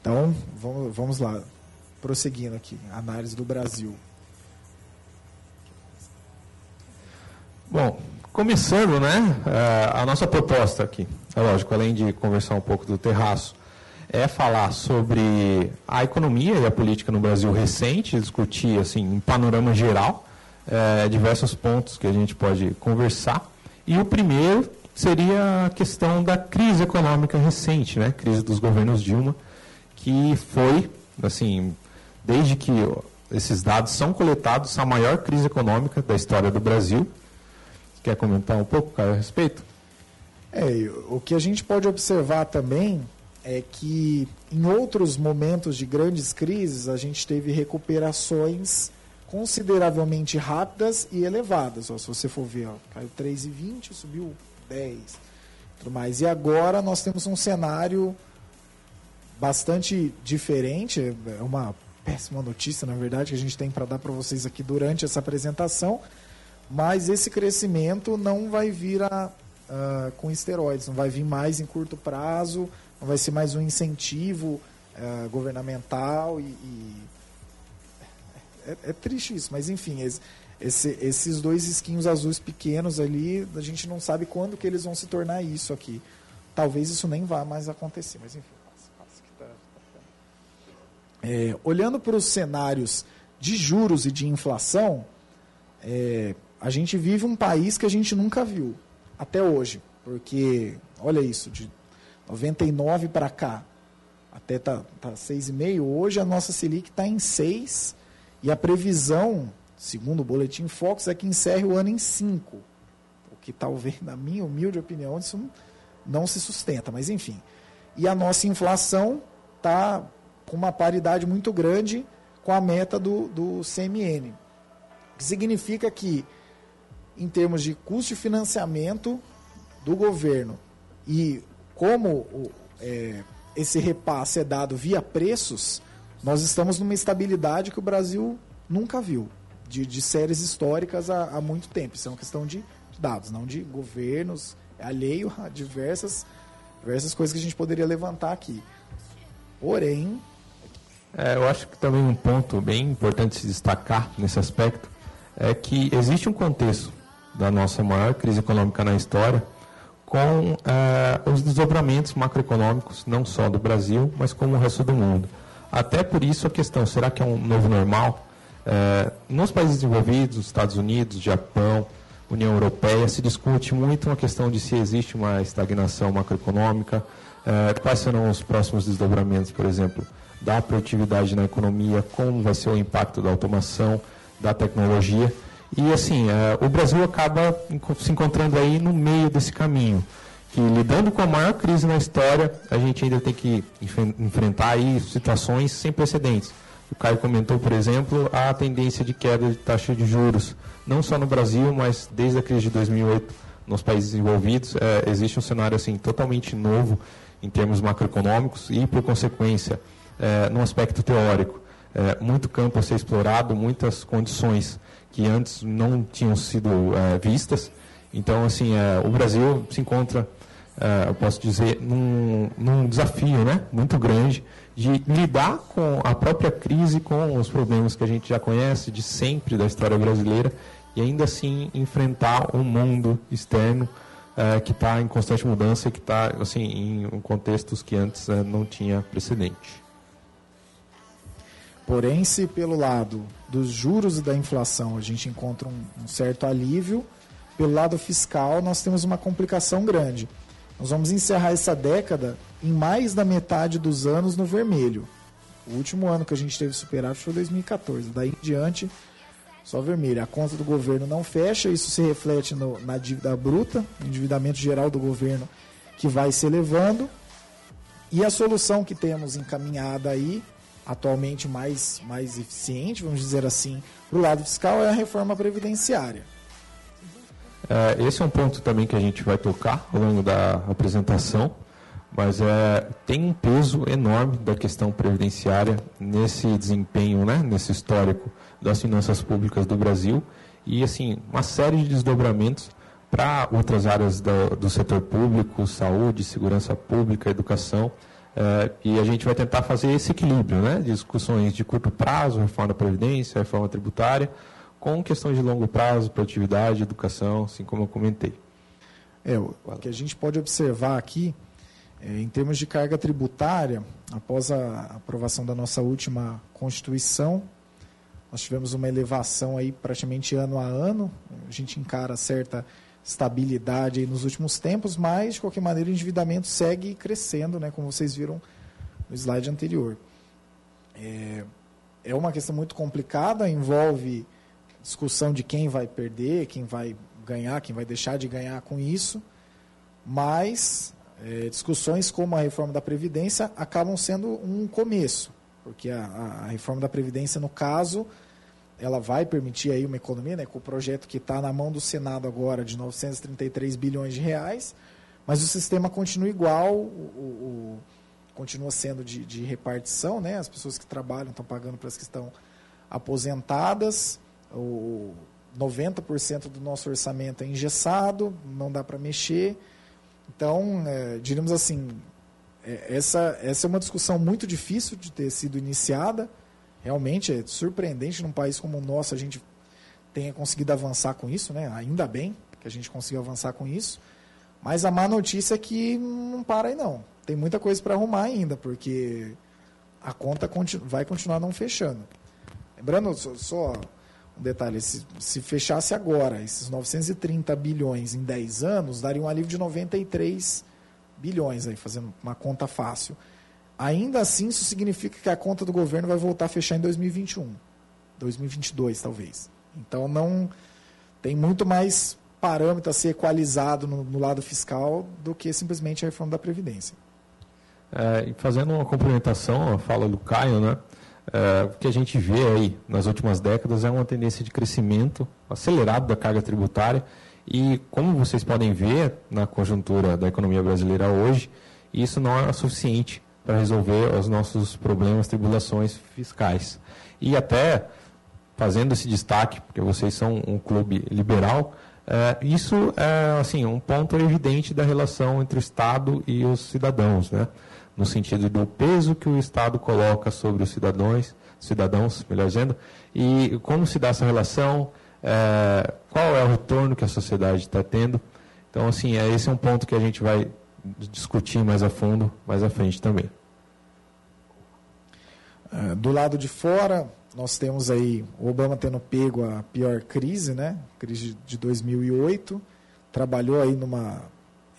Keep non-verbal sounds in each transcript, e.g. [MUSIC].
Então, vamos, vamos lá. Prosseguindo aqui, análise do Brasil. Bom, começando, né, a nossa proposta aqui, é lógico, além de conversar um pouco do terraço, é falar sobre a economia e a política no Brasil recente, discutir, assim, um panorama geral, é, diversos pontos que a gente pode conversar. E o primeiro seria a questão da crise econômica recente, né, crise dos governos Dilma, que foi, assim, desde que esses dados são coletados, a maior crise econômica da história do Brasil, Quer comentar um pouco, Caio, a respeito? É, o que a gente pode observar também é que em outros momentos de grandes crises a gente teve recuperações consideravelmente rápidas e elevadas. Ó, se você for ver, ó, caiu 3,20, subiu 10, tudo mais. E agora nós temos um cenário bastante diferente, é uma péssima notícia, na verdade, que a gente tem para dar para vocês aqui durante essa apresentação, mas esse crescimento não vai vir a, uh, com esteroides, não vai vir mais em curto prazo, não vai ser mais um incentivo uh, governamental e, e... É, é, triste isso, mas enfim, esse, esse, esses dois esquinhos azuis pequenos ali, a gente não sabe quando que eles vão se tornar isso aqui. Talvez isso nem vá mais acontecer, mas enfim. É, olhando para os cenários de juros e de inflação, é, a gente vive um país que a gente nunca viu até hoje, porque olha isso, de 99 para cá, até tá, tá 6,5, hoje a nossa Selic está em 6 e a previsão, segundo o boletim Fox, é que encerre o ano em 5. O que talvez, na minha humilde opinião, isso não se sustenta, mas enfim. E a nossa inflação está com uma paridade muito grande com a meta do, do CMN. Que significa que em termos de custo de financiamento do governo e como é, esse repasse é dado via preços, nós estamos numa estabilidade que o Brasil nunca viu, de, de séries históricas há, há, muito tempo. Isso é uma questão de, de dados, não de governos, é alheio a diversas, diversas coisas que a gente poderia levantar aqui. Porém. É, eu acho que também um ponto bem importante se destacar nesse aspecto é que existe um contexto da nossa maior crise econômica na história, com eh, os desdobramentos macroeconômicos, não só do Brasil, mas como o resto do mundo. Até por isso a questão, será que é um novo normal? Eh, nos países desenvolvidos, Estados Unidos, Japão, União Europeia, se discute muito a questão de se existe uma estagnação macroeconômica, eh, quais serão os próximos desdobramentos, por exemplo, da produtividade na economia, como vai ser o impacto da automação, da tecnologia. E assim, é, o Brasil acaba se encontrando aí no meio desse caminho. Que lidando com a maior crise na história, a gente ainda tem que enfrentar aí situações sem precedentes. O Caio comentou, por exemplo, a tendência de queda de taxa de juros, não só no Brasil, mas desde a crise de 2008 nos países envolvidos, é, existe um cenário assim totalmente novo em termos macroeconômicos e, por consequência, é, no aspecto teórico, é, muito campo a ser explorado, muitas condições que antes não tinham sido é, vistas. Então, assim, é, o Brasil se encontra, é, eu posso dizer, num, num, desafio né, muito grande de lidar com a própria crise, com os problemas que a gente já conhece de sempre da história brasileira e ainda assim enfrentar um mundo externo é, que está em constante mudança e que está assim, em contextos que antes é, não tinha precedente. Porém, se pelo lado dos juros e da inflação a gente encontra um, um certo alívio, pelo lado fiscal nós temos uma complicação grande. Nós vamos encerrar essa década em mais da metade dos anos no vermelho. O último ano que a gente teve superávit foi 2014. Daí em diante, só vermelho. A conta do governo não fecha, isso se reflete no, na dívida bruta, endividamento geral do governo que vai se elevando. E a solução que temos encaminhada aí atualmente mais, mais eficiente, vamos dizer assim, para o lado fiscal é a reforma previdenciária. É, esse é um ponto também que a gente vai tocar ao longo da apresentação, mas é, tem um peso enorme da questão previdenciária nesse desempenho, né, nesse histórico das finanças públicas do Brasil e assim uma série de desdobramentos para outras áreas do, do setor público, saúde, segurança pública, educação É, e a gente vai tentar fazer esse equilíbrio, né? Discussões de curto prazo, reforma da Previdência, reforma tributária, com questões de longo prazo, produtividade, educação, assim como eu comentei. É, o que a gente pode observar aqui, é, em termos de carga tributária, após a aprovação da nossa última Constituição, nós tivemos uma elevação aí praticamente ano a ano. A gente encara certa estabilidade nos últimos tempos, mas de qualquer maneira o endividamento segue crescendo, né, como vocês viram no slide anterior. É, é uma questão muito complicada, envolve discussão de quem vai perder, quem vai ganhar, quem vai deixar de ganhar com isso, mas é, discussões como a reforma da Previdência acabam sendo um começo, porque a, a reforma da Previdência, no caso, ela vai permitir aí uma economia, né, com o projeto que está na mão do Senado agora de 933 bilhões de reais, mas o sistema continua igual, o, o, continua sendo de, de, repartição, né, as pessoas que trabalham estão pagando para as que estão aposentadas, o 90% do nosso orçamento é engessado, não dá para mexer, então, é, diríamos assim, é, essa, essa é uma discussão muito difícil de ter sido iniciada, Realmente é surpreendente num país como o nosso a gente tenha conseguido avançar com isso, né? Ainda bem que a gente conseguiu avançar com isso. Mas a má notícia é que não para aí não. Tem muita coisa para arrumar ainda, porque a conta vai continuar não fechando. Lembrando só, só um detalhe, se, se, fechasse agora esses 930 bilhões em 10 anos, daria um alívio de 93 bilhões aí, fazendo uma conta fácil. Ainda assim, isso significa que a conta do governo vai voltar a fechar em 2021, 2022 talvez. Então não tem muito mais parâmetro a ser equalizado no, no lado fiscal do que simplesmente a reforma da previdência. É, fazendo uma complementação à fala do Caio, né? É, o que a gente vê aí nas últimas décadas é uma tendência de crescimento acelerado da carga tributária e como vocês podem ver na conjuntura da economia brasileira hoje, isso não é suficiente para resolver os nossos problemas, tribulações fiscais. E até fazendo esse destaque, porque vocês são um clube liberal, é, isso é assim um ponto evidente da relação entre o Estado e os cidadãos, né? no sentido do peso que o Estado coloca sobre os cidadãos, cidadãos, melhor dizendo, e como se dá essa relação, é, qual é o retorno que a sociedade está tendo. Então, assim, é, esse é um ponto que a gente vai discutir mais a fundo mais à frente também. É, do lado de fora, nós temos aí o Obama tendo pego a pior crise, né? Crise de 2008, trabalhou aí numa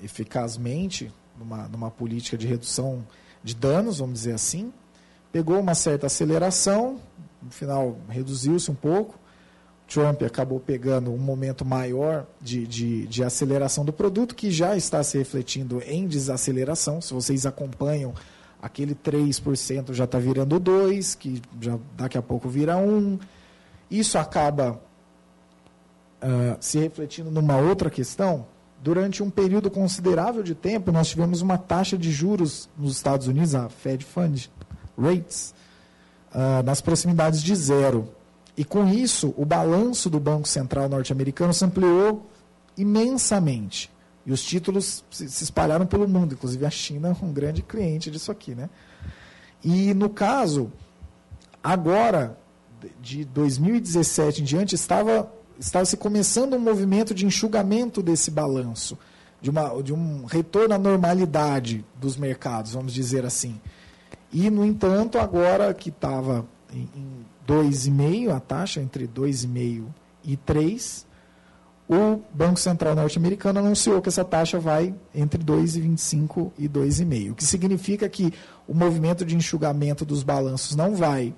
eficazmente numa, numa política de redução de danos, vamos dizer assim, pegou uma certa aceleração, no final reduziu-se um pouco. Trump acabou pegando um momento maior de, de, de aceleração do produto, que já está se refletindo em desaceleração. Se vocês acompanham aquele 3% já está virando 2%, que já daqui a pouco vira 1%. Isso acaba uh, se refletindo numa outra questão. Durante um período considerável de tempo, nós tivemos uma taxa de juros nos Estados Unidos, a Fed Fund Rates, uh, nas proximidades de zero. E com isso, o balanço do Banco Central norte-americano se ampliou imensamente. E os títulos se, espalharam pelo mundo, inclusive a China é um grande cliente disso aqui. Né? E no caso, agora, de 2017 em diante, estava, estava se começando um movimento de enxugamento desse balanço, de, uma, de um retorno à normalidade dos mercados, vamos dizer assim. E, no entanto, agora que estava em, em 2,5, a taxa entre 2,5 e 3, o Banco Central norte-americano anunciou que essa taxa vai entre 2,25 e 2,5, o que significa que o movimento de enxugamento dos balanços não vai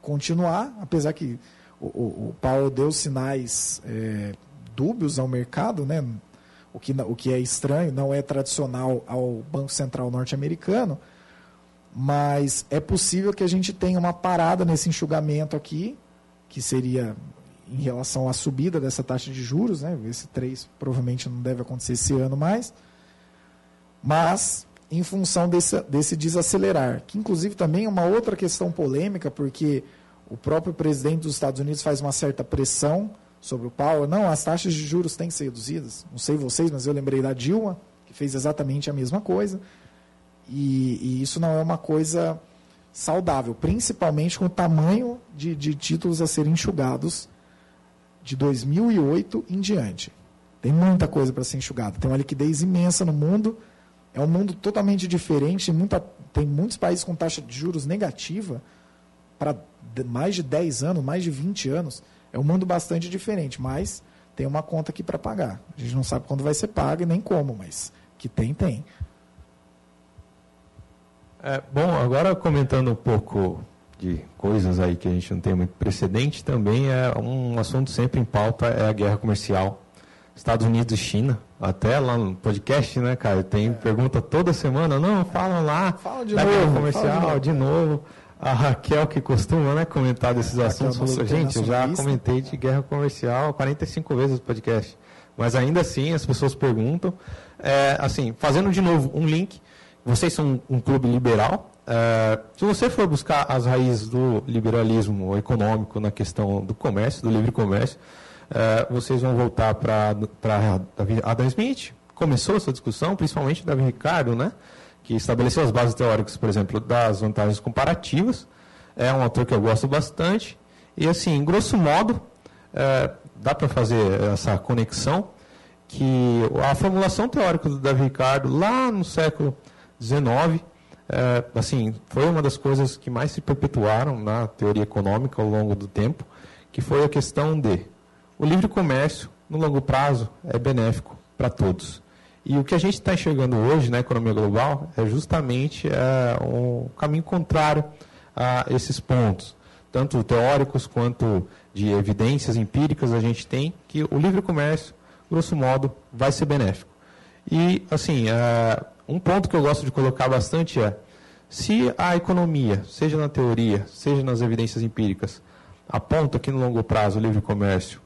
continuar, apesar que o, o, o Paulo deu sinais é, dúbios ao mercado, né? o, que, o que é estranho, não é tradicional ao Banco Central norte-americano, mas é possível que a gente tenha uma parada nesse enxugamento aqui, que seria em relação à subida dessa taxa de juros, né? Esse 3 provavelmente não deve acontecer esse ano mais. Mas em função desse, desse desacelerar, que inclusive também é uma outra questão polêmica, porque o próprio presidente dos Estados Unidos faz uma certa pressão sobre o Powell. Não, as taxas de juros têm que ser reduzidas. Não sei vocês, mas eu lembrei da Dilma, que fez exatamente a mesma coisa. E, e, isso não é uma coisa saudável, principalmente com o tamanho de, de títulos a serem enxugados de 2008 em diante. Tem muita coisa para ser enxugada. Tem uma liquidez imensa no mundo. É um mundo totalmente diferente. Muita, tem muitos países com taxa de juros negativa para mais de 10 anos, mais de 20 anos. É um mundo bastante diferente, mas tem uma conta aqui para pagar. A gente não sabe quando vai ser paga e nem como, mas que tem, tem. É, bom, agora comentando um pouco de coisas aí que a gente não tem muito precedente, também é um assunto sempre em pauta é a guerra comercial. Estados Unidos e China, até lá no podcast, né, cara? Tem é. pergunta toda semana, não, fala lá fala de da novo, guerra comercial, de novo. A Raquel, que costuma né, comentar desses é, assuntos, falou, gente, eu já comentei de guerra comercial 45 vezes no podcast. Mas ainda assim, as pessoas perguntam. É, assim, fazendo de novo um link, vocês são um clube liberal. É, se você for buscar as raízes do liberalismo econômico na questão do comércio, do livre comércio, é, vocês vão voltar para Adam Smith. Começou essa discussão, principalmente Davi Ricardo, né? que estabeleceu as bases teóricas, por exemplo, das vantagens comparativas. É um autor que eu gosto bastante. E, assim, grosso modo, é, dá para fazer essa conexão que a formulação teórica do Davi Ricardo, lá no século XIX, é, assim, foi uma das coisas que mais se perpetuaram na teoria econômica ao longo do tempo, que foi a questão de o livre comércio, no longo prazo, é benéfico para todos. E o que a gente está enxergando hoje na economia global é justamente é, um caminho contrário a esses pontos, tanto teóricos quanto de evidências empíricas. A gente tem que o livre comércio, grosso modo, vai ser benéfico. E, assim, é, um ponto que eu gosto de colocar bastante é: se a economia, seja na teoria, seja nas evidências empíricas, aponta que no longo prazo o livre comércio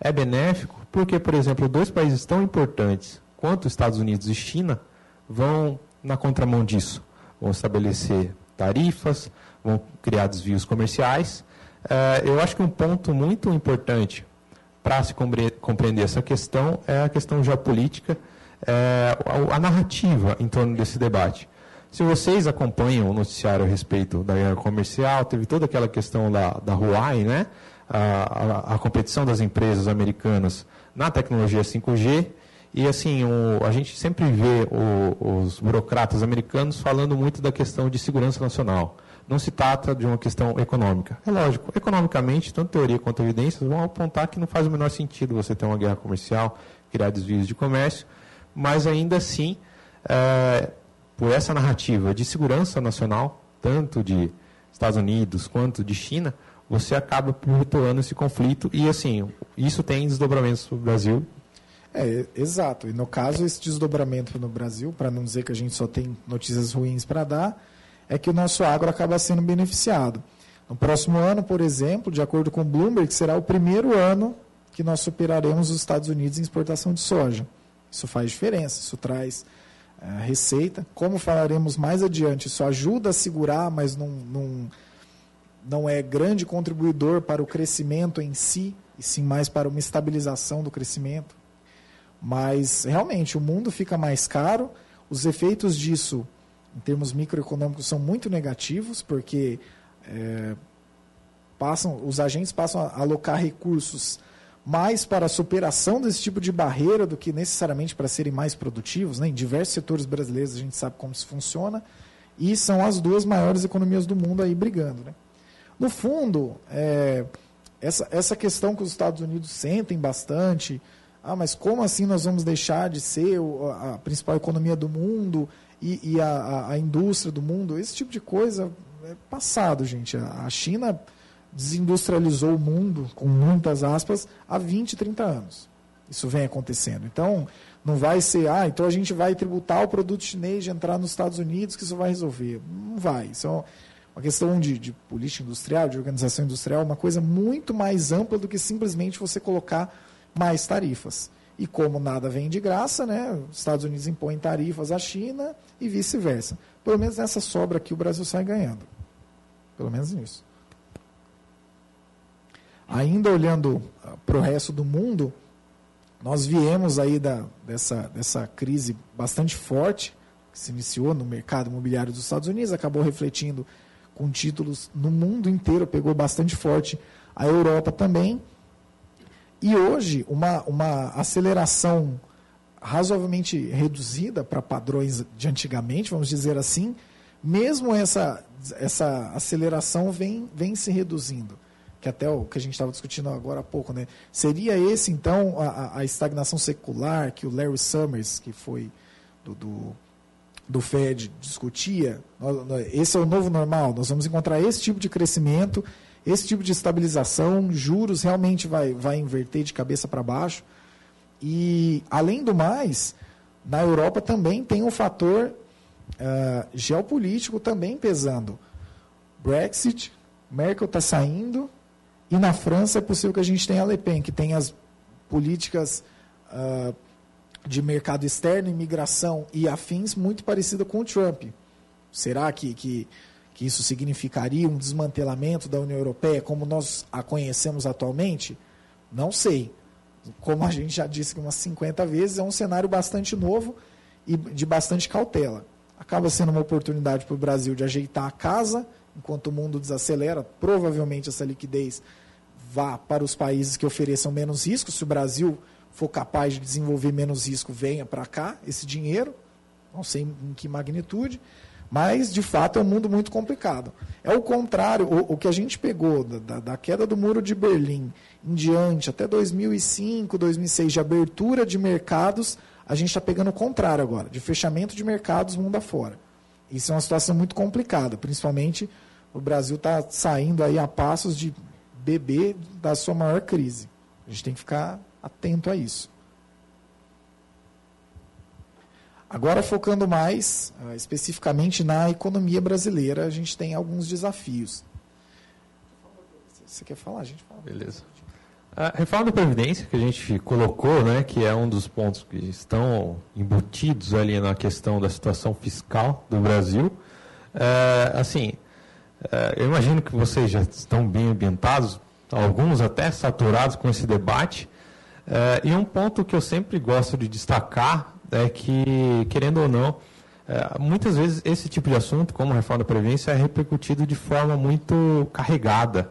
é benéfico, porque, por exemplo, dois países tão importantes quanto Estados Unidos e China vão na contramão disso. Vão estabelecer tarifas, vão criar desvios comerciais. É, eu acho que um ponto muito importante para se compreender essa questão é a questão geopolítica, é, a, narrativa em torno desse debate. Se vocês acompanham o noticiário a respeito da guerra comercial, teve toda aquela questão da, da Huawei, né? A, a, a competição das empresas americanas na tecnologia 5G, e assim, o, a gente sempre vê o, os burocratas americanos falando muito da questão de segurança nacional. Não se trata de uma questão econômica. É lógico, economicamente, tanto teoria quanto evidências vão apontar que não faz o menor sentido você ter uma guerra comercial, criar desvios de comércio, mas ainda assim, é, por essa narrativa de segurança nacional, tanto de Estados Unidos quanto de China, você acaba perpetuando esse conflito e assim, isso tem desdobramentos para o Brasil é, exato. E no caso, esse desdobramento no Brasil, para não dizer que a gente só tem notícias ruins para dar, é que o nosso agro acaba sendo beneficiado. No próximo ano, por exemplo, de acordo com o Bloomberg, será o primeiro ano que nós superaremos os Estados Unidos em exportação de soja. Isso faz diferença, isso traz é, receita. Como falaremos mais adiante, isso ajuda a segurar, mas não, não, não é grande contribuidor para o crescimento em si, e sim mais para uma estabilização do crescimento. Mas realmente o mundo fica mais caro, os efeitos disso, em termos microeconômicos, são muito negativos, porque é, passam, os agentes passam a alocar recursos mais para a superação desse tipo de barreira do que necessariamente para serem mais produtivos. Né? Em diversos setores brasileiros a gente sabe como isso funciona, e são as duas maiores economias do mundo aí brigando. Né? No fundo, é, essa, essa questão que os Estados Unidos sentem bastante, ah, mas como assim nós vamos deixar de ser a principal economia do mundo e, e a, a, indústria do mundo? Esse tipo de coisa é passado, gente. A China desindustrializou o mundo, com muitas aspas, há 20, 30 anos. Isso vem acontecendo. Então, não vai ser, ah, então a gente vai tributar o produto chinês de entrar nos Estados Unidos que isso vai resolver. Não vai. Isso é uma questão de, de política industrial, de organização industrial, uma coisa muito mais ampla do que simplesmente você colocar mais tarifas. E como nada vem de graça, né, os Estados Unidos impõem tarifas à China e vice-versa. Pelo menos nessa sobra aqui o Brasil sai ganhando. Pelo menos nisso. Ainda olhando ah, para o resto do mundo, nós viemos aí da, dessa, dessa crise bastante forte que se iniciou no mercado imobiliário dos Estados Unidos, acabou refletindo com títulos no mundo inteiro, pegou bastante forte a Europa também. E hoje, uma, uma aceleração razoavelmente reduzida para padrões de antigamente, vamos dizer assim, mesmo essa, essa aceleração vem, vem se reduzindo. Que até o que a gente estava discutindo agora há pouco, né? Seria esse, então, a, a estagnação secular que o Larry Summers, que foi do, do, do Fed, discutia? Esse é o novo normal, nós vamos encontrar esse tipo de crescimento esse tipo de estabilização, juros realmente vai, vai inverter de cabeça para baixo. E, além do mais, na Europa também tem um fator uh, geopolítico também pesando. Brexit, Merkel está saindo, e na França é possível que a gente tenha a Le Pen, que tem as políticas uh, de mercado externo, imigração e afins muito parecida com o Trump. Será que, que que isso significaria um desmantelamento da União Europeia como nós a conhecemos atualmente? Não sei. Como a gente já disse umas 50 vezes, é um cenário bastante novo e de bastante cautela. Acaba sendo uma oportunidade para o Brasil de ajeitar a casa, enquanto o mundo desacelera. Provavelmente essa liquidez vá para os países que ofereçam menos risco. Se o Brasil for capaz de desenvolver menos risco, venha para cá esse dinheiro. Não sei em que magnitude. Mas, de fato, é um mundo muito complicado. É o contrário, o, o que a gente pegou da, da, queda do muro de Berlim em diante, até 2005, 2006, de abertura de mercados, a gente está pegando o contrário agora, de fechamento de mercados mundo afora. Isso é uma situação muito complicada, principalmente o Brasil está saindo aí a passos de beber da sua maior crise. A gente tem que ficar atento a isso. Agora, focando mais uh, especificamente na economia brasileira, a gente tem alguns desafios. Você quer falar? A gente fala. Beleza. A reforma da Previdência que a gente colocou, né, que é um dos pontos que estão embutidos ali na questão da situação fiscal do Brasil, é, assim, eu imagino que vocês já estão bem ambientados, alguns até saturados com esse debate, é, e um ponto que eu sempre gosto de destacar é que, querendo ou não, é, muitas vezes esse tipo de assunto, como reforma da Previdência, é repercutido de forma muito carregada,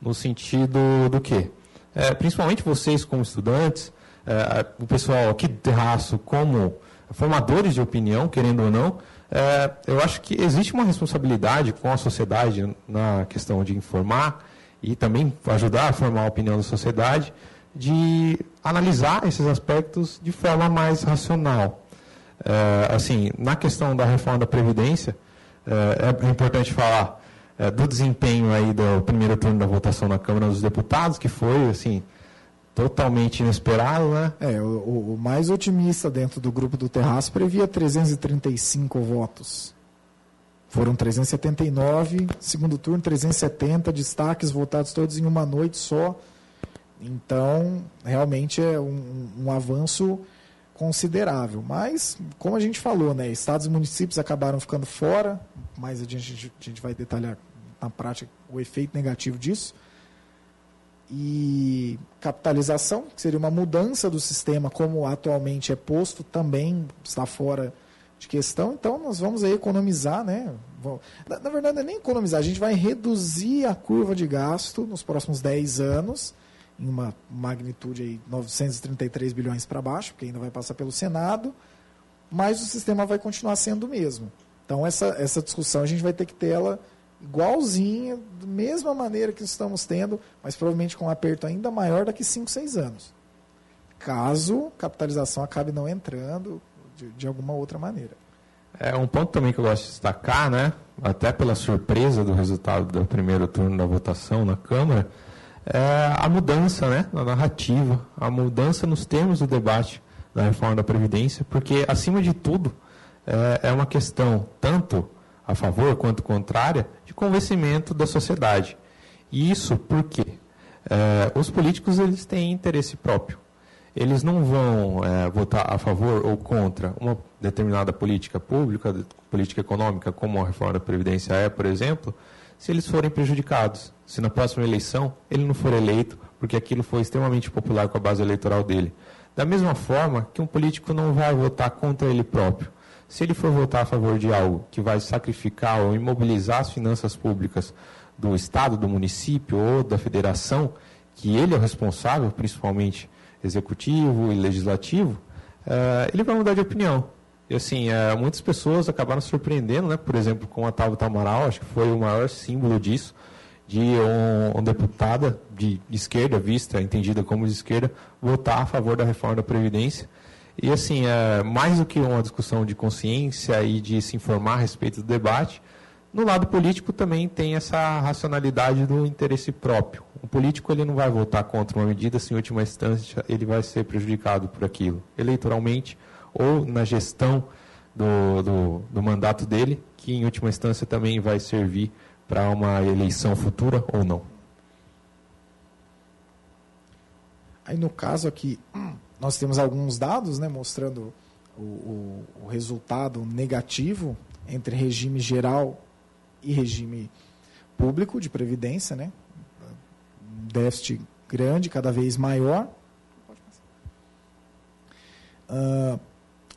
no sentido do quê? É, principalmente vocês como estudantes, é, o pessoal aqui do Terraço como formadores de opinião, querendo ou não, é, eu acho que existe uma responsabilidade com a sociedade na questão de informar e também ajudar a formar a opinião da sociedade, de analisar esses aspectos de forma mais racional. É, assim, na questão da reforma da Previdência, é, é importante falar é, do desempenho aí do primeiro turno da votação na Câmara dos Deputados, que foi, assim, totalmente inesperado, né? É, o, o mais otimista dentro do grupo do Terraço previa 335 votos. Foram 379, segundo turno 370, destaques votados todos em uma noite só. Então, realmente é um, um, avanço considerável. Mas, como a gente falou, né, estados e municípios acabaram ficando fora. Mais adiante a gente, a gente vai detalhar na prática o efeito negativo disso. E capitalização, que seria uma mudança do sistema como atualmente é posto, também está fora de questão. Então, nós vamos aí economizar, né? Na, na verdade, é nem economizar, a gente vai reduzir a curva de gasto nos próximos 10 anos em uma magnitude aí 933 bilhões para baixo, porque ainda vai passar pelo Senado, mas o sistema vai continuar sendo o mesmo. Então essa, essa discussão a gente vai ter que ter ela igualzinha, da mesma maneira que estamos tendo, mas provavelmente com um aperto ainda maior daqui 5, 6 anos. Caso capitalização acabe não entrando de, de alguma outra maneira. É um ponto também que eu gosto de destacar, né? até pela surpresa do resultado do primeiro turno da votação na Câmara, é a mudança né, na narrativa, a mudança nos termos do debate da reforma da Previdência, porque, acima de tudo, é, é uma questão tanto a favor quanto contrária convencimento da sociedade. E isso porque é, os políticos eles têm interesse próprio. Eles não vão é, votar a favor ou contra uma determinada política pública, política econômica, como a reforma da Previdência é, por exemplo, se eles forem prejudicados. Se na próxima eleição ele não for eleito, porque aquilo foi extremamente popular com a base eleitoral dele. Da mesma forma que um político não vai votar contra ele próprio. Se ele for votar a favor de algo que vai sacrificar ou imobilizar as finanças públicas do Estado, do município ou da federação, que ele é o responsável, principalmente executivo e legislativo, uh, ele vai mudar de opinião. E assim, uh, muitas pessoas acabaram surpreendendo, né? por exemplo, com a Tabata Amaral, acho que foi o maior símbolo disso, de um, uma deputada de, de esquerda, vista, entendida como de esquerda, votar a favor da reforma da Previdência. E assim, é, mais do que uma discussão de consciência e de se informar a respeito do debate, no lado político também tem essa racionalidade do interesse próprio. O político ele não vai votar contra uma medida se em última instância ele vai ser prejudicado por aquilo, eleitoralmente ou na gestão do, do, do mandato dele, que em última instância também vai servir para uma eleição futura ou não. Aí no caso aqui, nós temos alguns dados né, mostrando o, o, o resultado negativo entre regime geral e regime público de previdência, né? Um déficit grande, cada vez maior. Uh,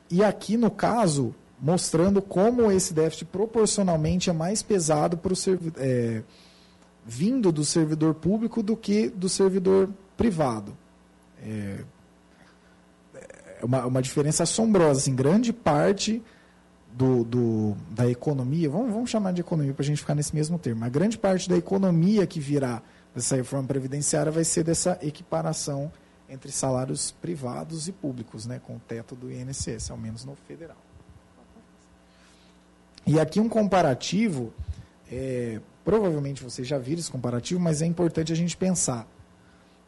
e aqui, no caso, mostrando como esse déficit proporcionalmente é mais pesado para o é, vindo do servidor público do que do servidor privado. É, é uma, uma diferença assombrosa. Assim, grande parte do, do, da economia, vamos, vamos chamar de economia para a gente ficar nesse mesmo termo, a grande parte da economia que virá dessa reforma previdenciária vai ser dessa equiparação entre salários privados e públicos, né, com o teto do INSS, ao menos no federal. E aqui um comparativo, é, provavelmente vocês já viram esse comparativo, mas é importante a gente pensar.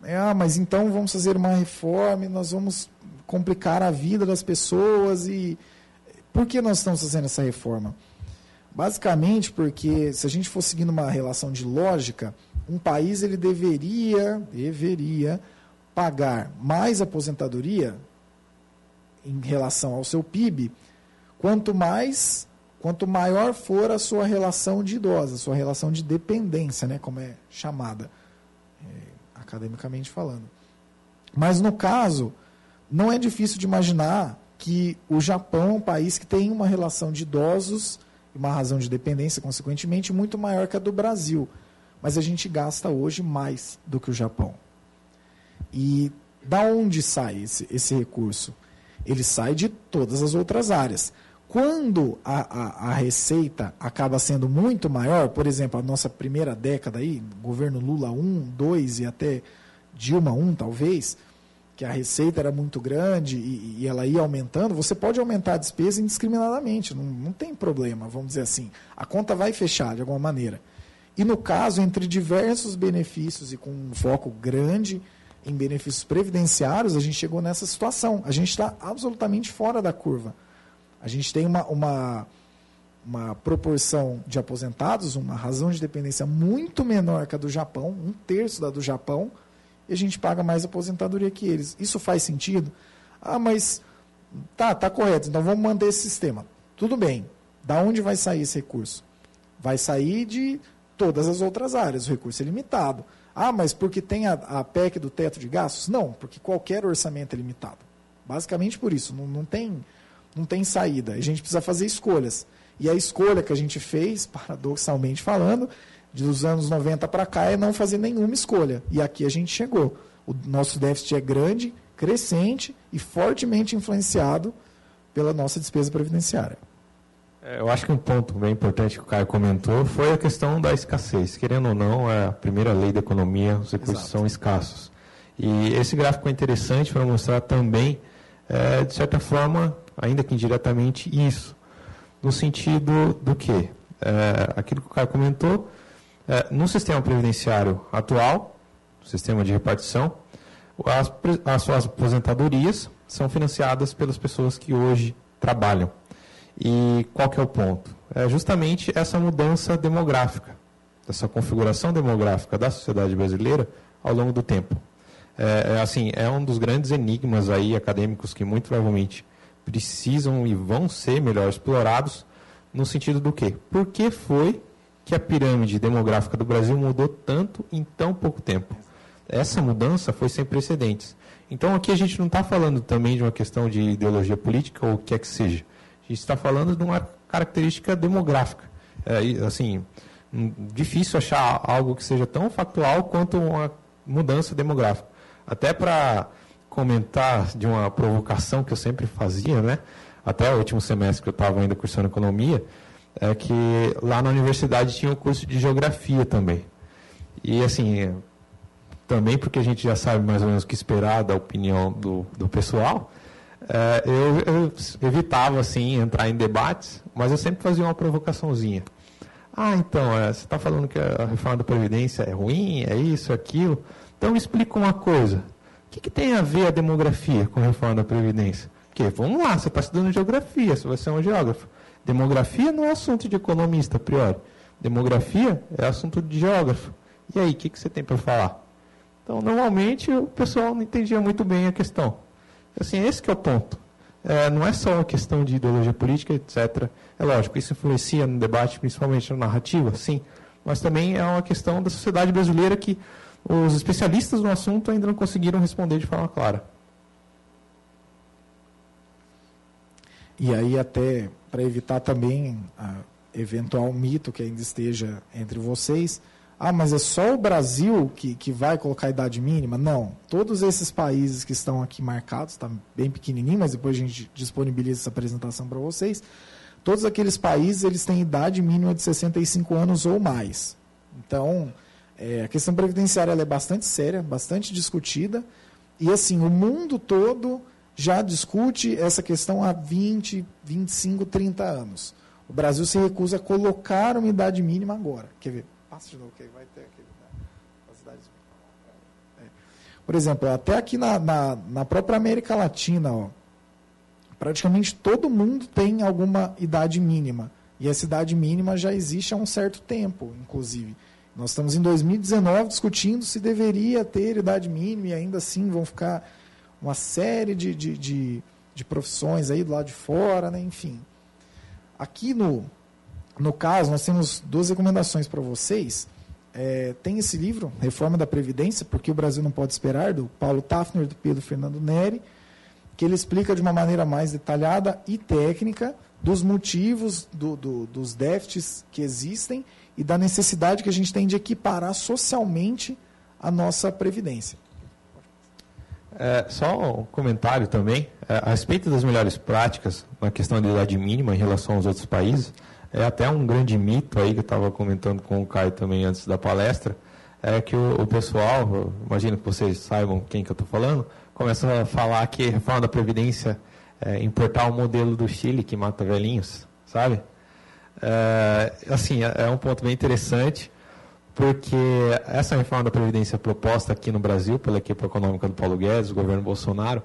É, ah, mas então vamos fazer uma reforma e nós vamos complicar a vida das pessoas e por que nós estamos fazendo essa reforma? Basicamente porque se a gente for seguindo uma relação de lógica, um país ele deveria, deveria pagar mais aposentadoria em relação ao seu PIB, quanto mais quanto maior for a sua relação de idosa, a sua relação de dependência, né, como é chamada, é, academicamente falando. Mas no caso, não é difícil de imaginar que o Japão é um país que tem uma relação de idosos e uma razão de dependência, consequentemente, muito maior que a do Brasil. Mas a gente gasta hoje mais do que o Japão. E da onde sai esse, esse recurso? Ele sai de todas as outras áreas. Quando a, a, a, receita acaba sendo muito maior, por exemplo, a nossa primeira década aí, governo Lula 1, 2 e até Dilma 1 talvez, que a receita era muito grande e, e, ela ia aumentando, você pode aumentar a despesa indiscriminadamente, não, não tem problema, vamos dizer assim. A conta vai fechar de alguma maneira. E no caso, entre diversos benefícios e com um foco grande em benefícios previdenciários, a gente chegou nessa situação. A gente está absolutamente fora da curva. A gente tem uma, uma, uma proporção de aposentados, uma razão de dependência muito menor que a do Japão, um terço da do Japão, e a gente paga mais aposentadoria que eles. Isso faz sentido? Ah, mas tá, tá correto, então vamos manter esse sistema. Tudo bem. Da onde vai sair esse recurso? Vai sair de todas as outras áreas, o recurso é limitado. Ah, mas porque tem a, a PEC do teto de gastos? Não, porque qualquer orçamento é limitado. Basicamente por isso, não, não tem não tem saída. A gente precisa fazer escolhas. E a escolha que a gente fez, paradoxalmente falando, dos anos 90 para cá, é não fazer nenhuma escolha. E aqui a gente chegou. O nosso déficit é grande, crescente e fortemente influenciado pela nossa despesa previdenciária. É, eu acho que um ponto bem importante que o Caio comentou foi a questão da escassez. Querendo ou não, é a primeira lei da economia, os recursos Exato. são escassos. E esse gráfico é interessante para mostrar também, é, de certa forma, ainda que indiretamente, isso. No sentido do que? É, aquilo que o Caio comentou, é, no sistema previdenciário atual, sistema de repartição, as, as suas aposentadorias são financiadas pelas pessoas que hoje trabalham. E qual que é o ponto? É justamente essa mudança demográfica, essa configuração demográfica da sociedade brasileira ao longo do tempo. É, é, assim, é um dos grandes enigmas aí acadêmicos que muito provavelmente precisam e vão ser melhor explorados no sentido do quê? Por que foi que a pirâmide demográfica do Brasil mudou tanto em tão pouco tempo? Essa mudança foi sem precedentes. Então aqui a gente não está falando também de uma questão de ideologia política ou o que é que seja. A gente está falando de uma característica demográfica. É, assim, difícil achar algo que seja tão factual quanto uma mudança demográfica. Até para comentar de uma provocação que eu sempre fazia, né? Até o último semestre que eu estava ainda cursando economia, é que lá na universidade tinha o um curso de geografia também. E assim, também porque a gente já sabe mais ou menos o que esperar da opinião do, do pessoal, é, eu, eu, evitava assim entrar em debates, mas eu sempre fazia uma provocaçãozinha. Ah, então, é, você está falando que a reforma da Previdência é ruim, é isso, é aquilo. Então me explica uma coisa. O que, que tem a ver a demografia com a reforma da Previdência? Porque, vamos lá, você está estudando geografia, você vai ser um geógrafo. Demografia não é assunto de economista, a priori. Demografia é assunto de geógrafo. E aí, o que, que você tem para falar? Então, normalmente, o pessoal não entendia muito bem a questão. Assim, esse é o ponto. É, não é só uma questão de ideologia política, etc. É lógico, isso influencia no debate, principalmente na narrativa, sim. Mas também é uma questão da sociedade brasileira que os especialistas no assunto ainda não conseguiram responder de forma clara. E aí, até para evitar também eventual mito que ainda esteja entre vocês, ah, mas é só o Brasil que, que vai colocar a idade mínima? Não. Todos esses países que estão aqui marcados, está bem pequenininho, mas depois a gente disponibiliza essa apresentação para vocês. Todos aqueles países eles têm idade mínima de 65 anos ou mais. Então, é, a questão previdenciária é bastante séria, bastante discutida. E assim, o mundo todo já discute essa questão há 20, 25, 30 anos. O Brasil se recusa a colocar uma idade mínima agora. Quer ver? Passa de novo, que vai ter aquele. Né? É. Por exemplo, até aqui na, na, na, própria América Latina, ó, praticamente todo mundo tem alguma idade mínima. E essa idade mínima já existe há um certo tempo, inclusive. Nós estamos em 2019 discutindo se deveria ter idade mínima e ainda assim vão ficar uma série de, de, de, de profissões aí do lado de fora, né? enfim. Aqui no, no caso, nós temos duas recomendações para vocês. É, tem esse livro, Reforma da Previdência, porque o Brasil não pode esperar, do Paulo Tafner do Pedro Fernando Neri, que ele explica de uma maneira mais detalhada e técnica dos motivos do, do, dos déficits que existem e da necessidade que a gente tem de equiparar socialmente a nossa Previdência. É, só um comentário também, é, a respeito das melhores práticas na questão da idade mínima em relação aos outros países, é até um grande mito aí que eu estava comentando com o Caio também antes da palestra, é que o, o pessoal, imagino que vocês saibam quem que eu estou falando, começa a falar que a reforma da Previdência é importar o modelo do Chile que mata velhinhos, sabe? É, assim, é, é um ponto bem interessante, porque essa reforma da Previdência proposta aqui no Brasil pela equipe econômica do Paulo Guedes, o governo Bolsonaro,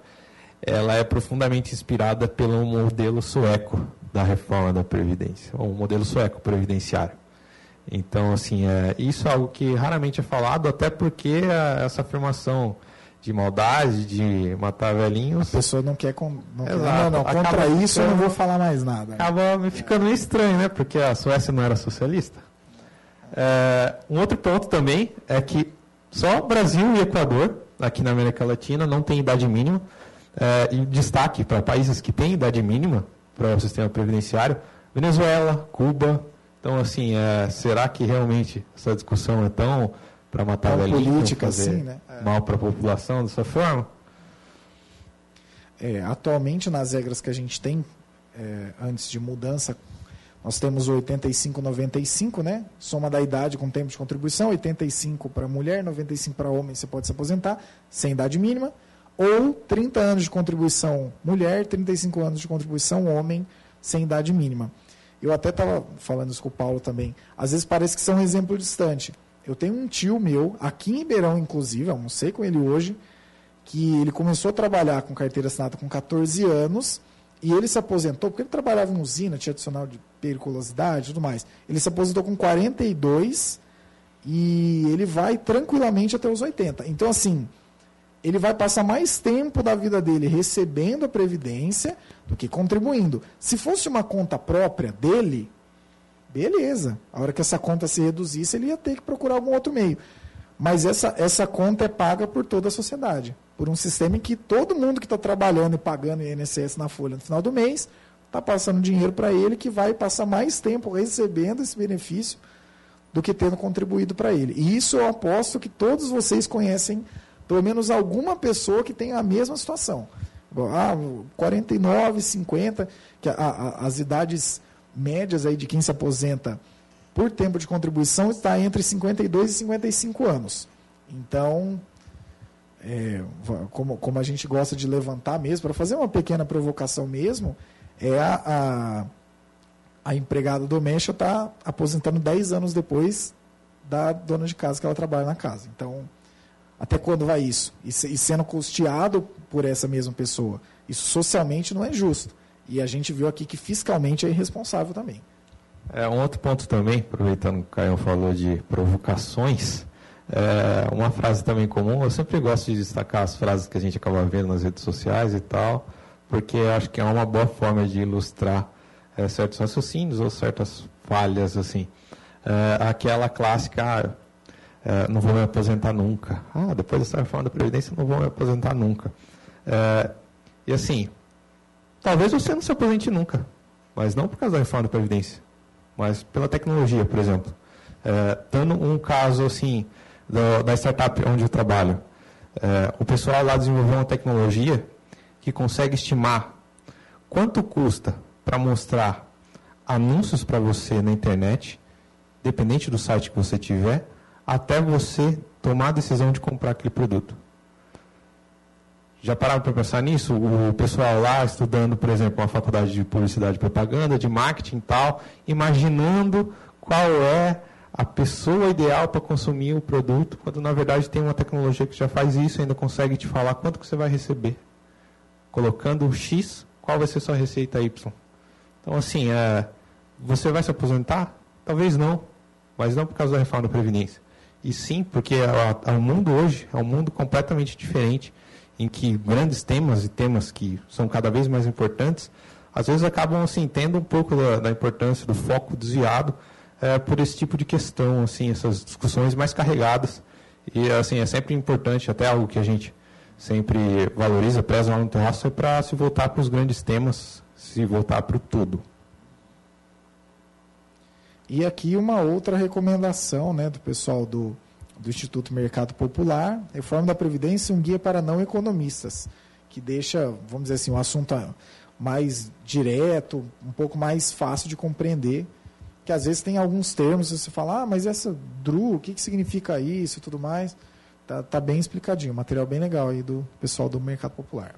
ela é profundamente inspirada pelo modelo sueco da reforma da Previdência, ou um modelo sueco previdenciário. Então, assim, é, isso é algo que raramente é falado, até porque a, essa afirmação de maldade, de matar velhinhos. A pessoa não quer. Com, não, Exato. não, não, contra acaba isso ficando, eu não vou falar mais nada. Acaba me ficando meio estranho, né? Porque a Suécia não era socialista. É, um outro ponto também é que só Brasil e Equador, aqui na América Latina, não tem idade mínima. É, e destaque para países que têm idade mínima, para o sistema previdenciário, Venezuela, Cuba. Então, assim, é, será que realmente essa discussão é tão para matar a política, fazer assim, né? É. mal para a população dessa forma? É, atualmente, nas regras que a gente tem, é, antes de mudança, nós temos o 85-95, né? Soma da idade com tempo de contribuição, 85 para mulher, 95 para homem, você pode se aposentar, sem idade mínima ou 30 anos de contribuição mulher, 35 anos de contribuição homem, sem idade mínima. Eu até estava falando isso com o Paulo também. Às vezes parece que são um exemplo distante. Eu tenho um tio meu, aqui em Ribeirão, inclusive, almocei com ele hoje, que ele começou a trabalhar com carteira assinada com 14 anos e ele se aposentou, porque ele trabalhava em usina, tinha adicional de periculosidade e tudo mais. Ele se aposentou com 42 e ele vai tranquilamente até os 80. Então, assim, ele vai passar mais tempo da vida dele recebendo a previdência do que contribuindo. Se fosse uma conta própria dele, beleza. A hora que essa conta se reduzisse, ele ia ter que procurar algum outro meio. Mas essa, essa conta é paga por toda a sociedade. Por um sistema em que todo mundo que está trabalhando e pagando INSS na folha no final do mês está passando dinheiro para ele que vai passar mais tempo recebendo esse benefício do que tendo contribuído para ele. E isso eu aposto que todos vocês conhecem pelo menos alguma pessoa que tem a mesma situação. Ah, 49, 50, que a, a, as idades médias aí de quem se aposenta por tempo de contribuição está entre 52 e 55 anos. Então, é, como, como a gente gosta de levantar mesmo, para fazer uma pequena provocação mesmo, é a, a, a empregada doméstica está aposentando 10 anos depois da dona de casa que ela trabalha na casa. Então, até quando vai isso? E, e sendo custeado por essa mesma pessoa. Isso socialmente não é justo. E a gente viu aqui que fiscalmente é irresponsável também. É, um outro ponto também, aproveitando que o Caio falou de provocações, é, uma frase também comum, eu sempre gosto de destacar as frases que a gente acaba vendo nas redes sociais e tal, porque acho que é uma boa forma de ilustrar é, certos raciocínios ou certas falhas, assim. É, aquela clássica, ah, é, não vou me aposentar nunca. Ah, depois dessa reforma da Previdência, não vou me aposentar nunca. É, e assim, talvez você não se aposente nunca, mas não por causa da reforma da Previdência, mas pela tecnologia, por exemplo. É, dando um caso assim, do, da startup onde eu trabalho, é, o pessoal lá desenvolveu uma tecnologia que consegue estimar quanto custa para mostrar anúncios para você na internet, dependente do site que você tiver, até você tomar a decisão de comprar aquele produto. Já pararam para pensar nisso? O pessoal lá estudando, por exemplo, uma faculdade de publicidade e propaganda, de marketing e tal, imaginando qual é a pessoa ideal para consumir o produto, quando na verdade tem uma tecnologia que já faz isso e ainda consegue te falar quanto que você vai receber. Colocando o X, qual vai ser sua receita Y. Então, assim, é, você vai se aposentar? Talvez não, mas não por causa da reforma da Previdência. E sim porque o mundo hoje é um mundo completamente diferente, em que grandes temas e temas que são cada vez mais importantes, às vezes acabam assim, tendo um pouco da, da importância do foco desviado é, por esse tipo de questão, assim, essas discussões mais carregadas. E assim, é sempre importante, até algo que a gente sempre valoriza, preza lá no terraço, é para se voltar para os grandes temas, se voltar para o tudo. E aqui uma outra recomendação né, do pessoal do, do Instituto Mercado Popular, Reforma da Previdência, um guia para não economistas, que deixa, vamos dizer assim, um assunto mais direto, um pouco mais fácil de compreender que às vezes tem alguns termos, você fala, ah, mas essa DRU, o que, que significa isso e tudo mais. Tá, tá bem explicadinho, material bem legal aí do pessoal do Mercado Popular.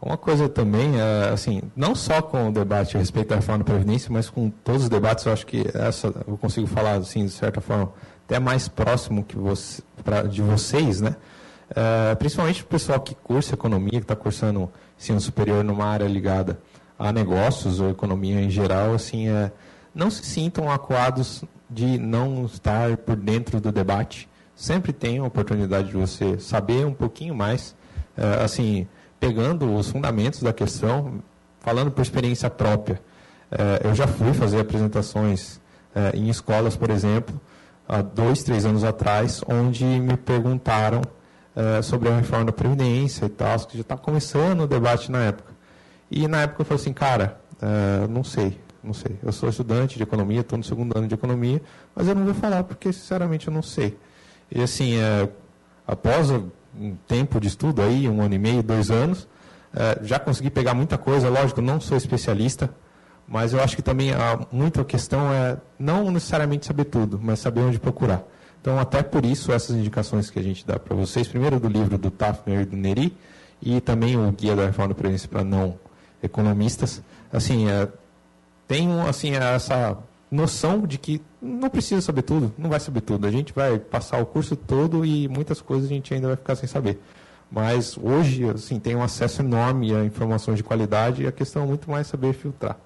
Uma coisa também, é, assim, não só com o debate a respeito da reforma da Previdência, mas com todos os debates, eu acho que essa eu consigo falar, assim, de certa forma, até mais próximo que você, pra, de vocês, né? É, principalmente o pessoal que cursa economia, que está cursando ensino superior numa área ligada a negócios ou economia em geral, assim, é, não se sintam acuados de não estar por dentro do debate. Sempre tem a oportunidade de você saber um pouquinho mais, é, assim, pegando os fundamentos da questão, falando por experiência própria. É, eu já fui fazer apresentações em escolas, por exemplo, há dois, três anos atrás, onde me perguntaram sobre a reforma da Previdência e tal, que já estava começando o debate na época. E na época eu falei assim, cara, não sei, não sei. Eu sou estudante de economia, estou no segundo ano de economia, mas eu não vou falar porque, sinceramente, eu não sei. E, assim, é, após um tempo de estudo aí, um ano e meio, dois anos, é, já consegui pegar muita coisa. Lógico, não sou especialista, mas eu acho que também há muita questão é não necessariamente saber tudo, mas saber onde procurar. Então, até por isso, essas indicações que a gente dá para vocês, primeiro do livro do Tafner e do Neri, e também o Guia da Reforma do Previdência para Não Economistas, assim, é, tenham assim essa noção de que não precisa saber tudo, não vai saber tudo. A gente vai passar o curso todo e muitas coisas a gente ainda vai ficar sem saber. Mas hoje, assim, tem um acesso enorme a informações de qualidade e a questão é muito mais saber filtrar.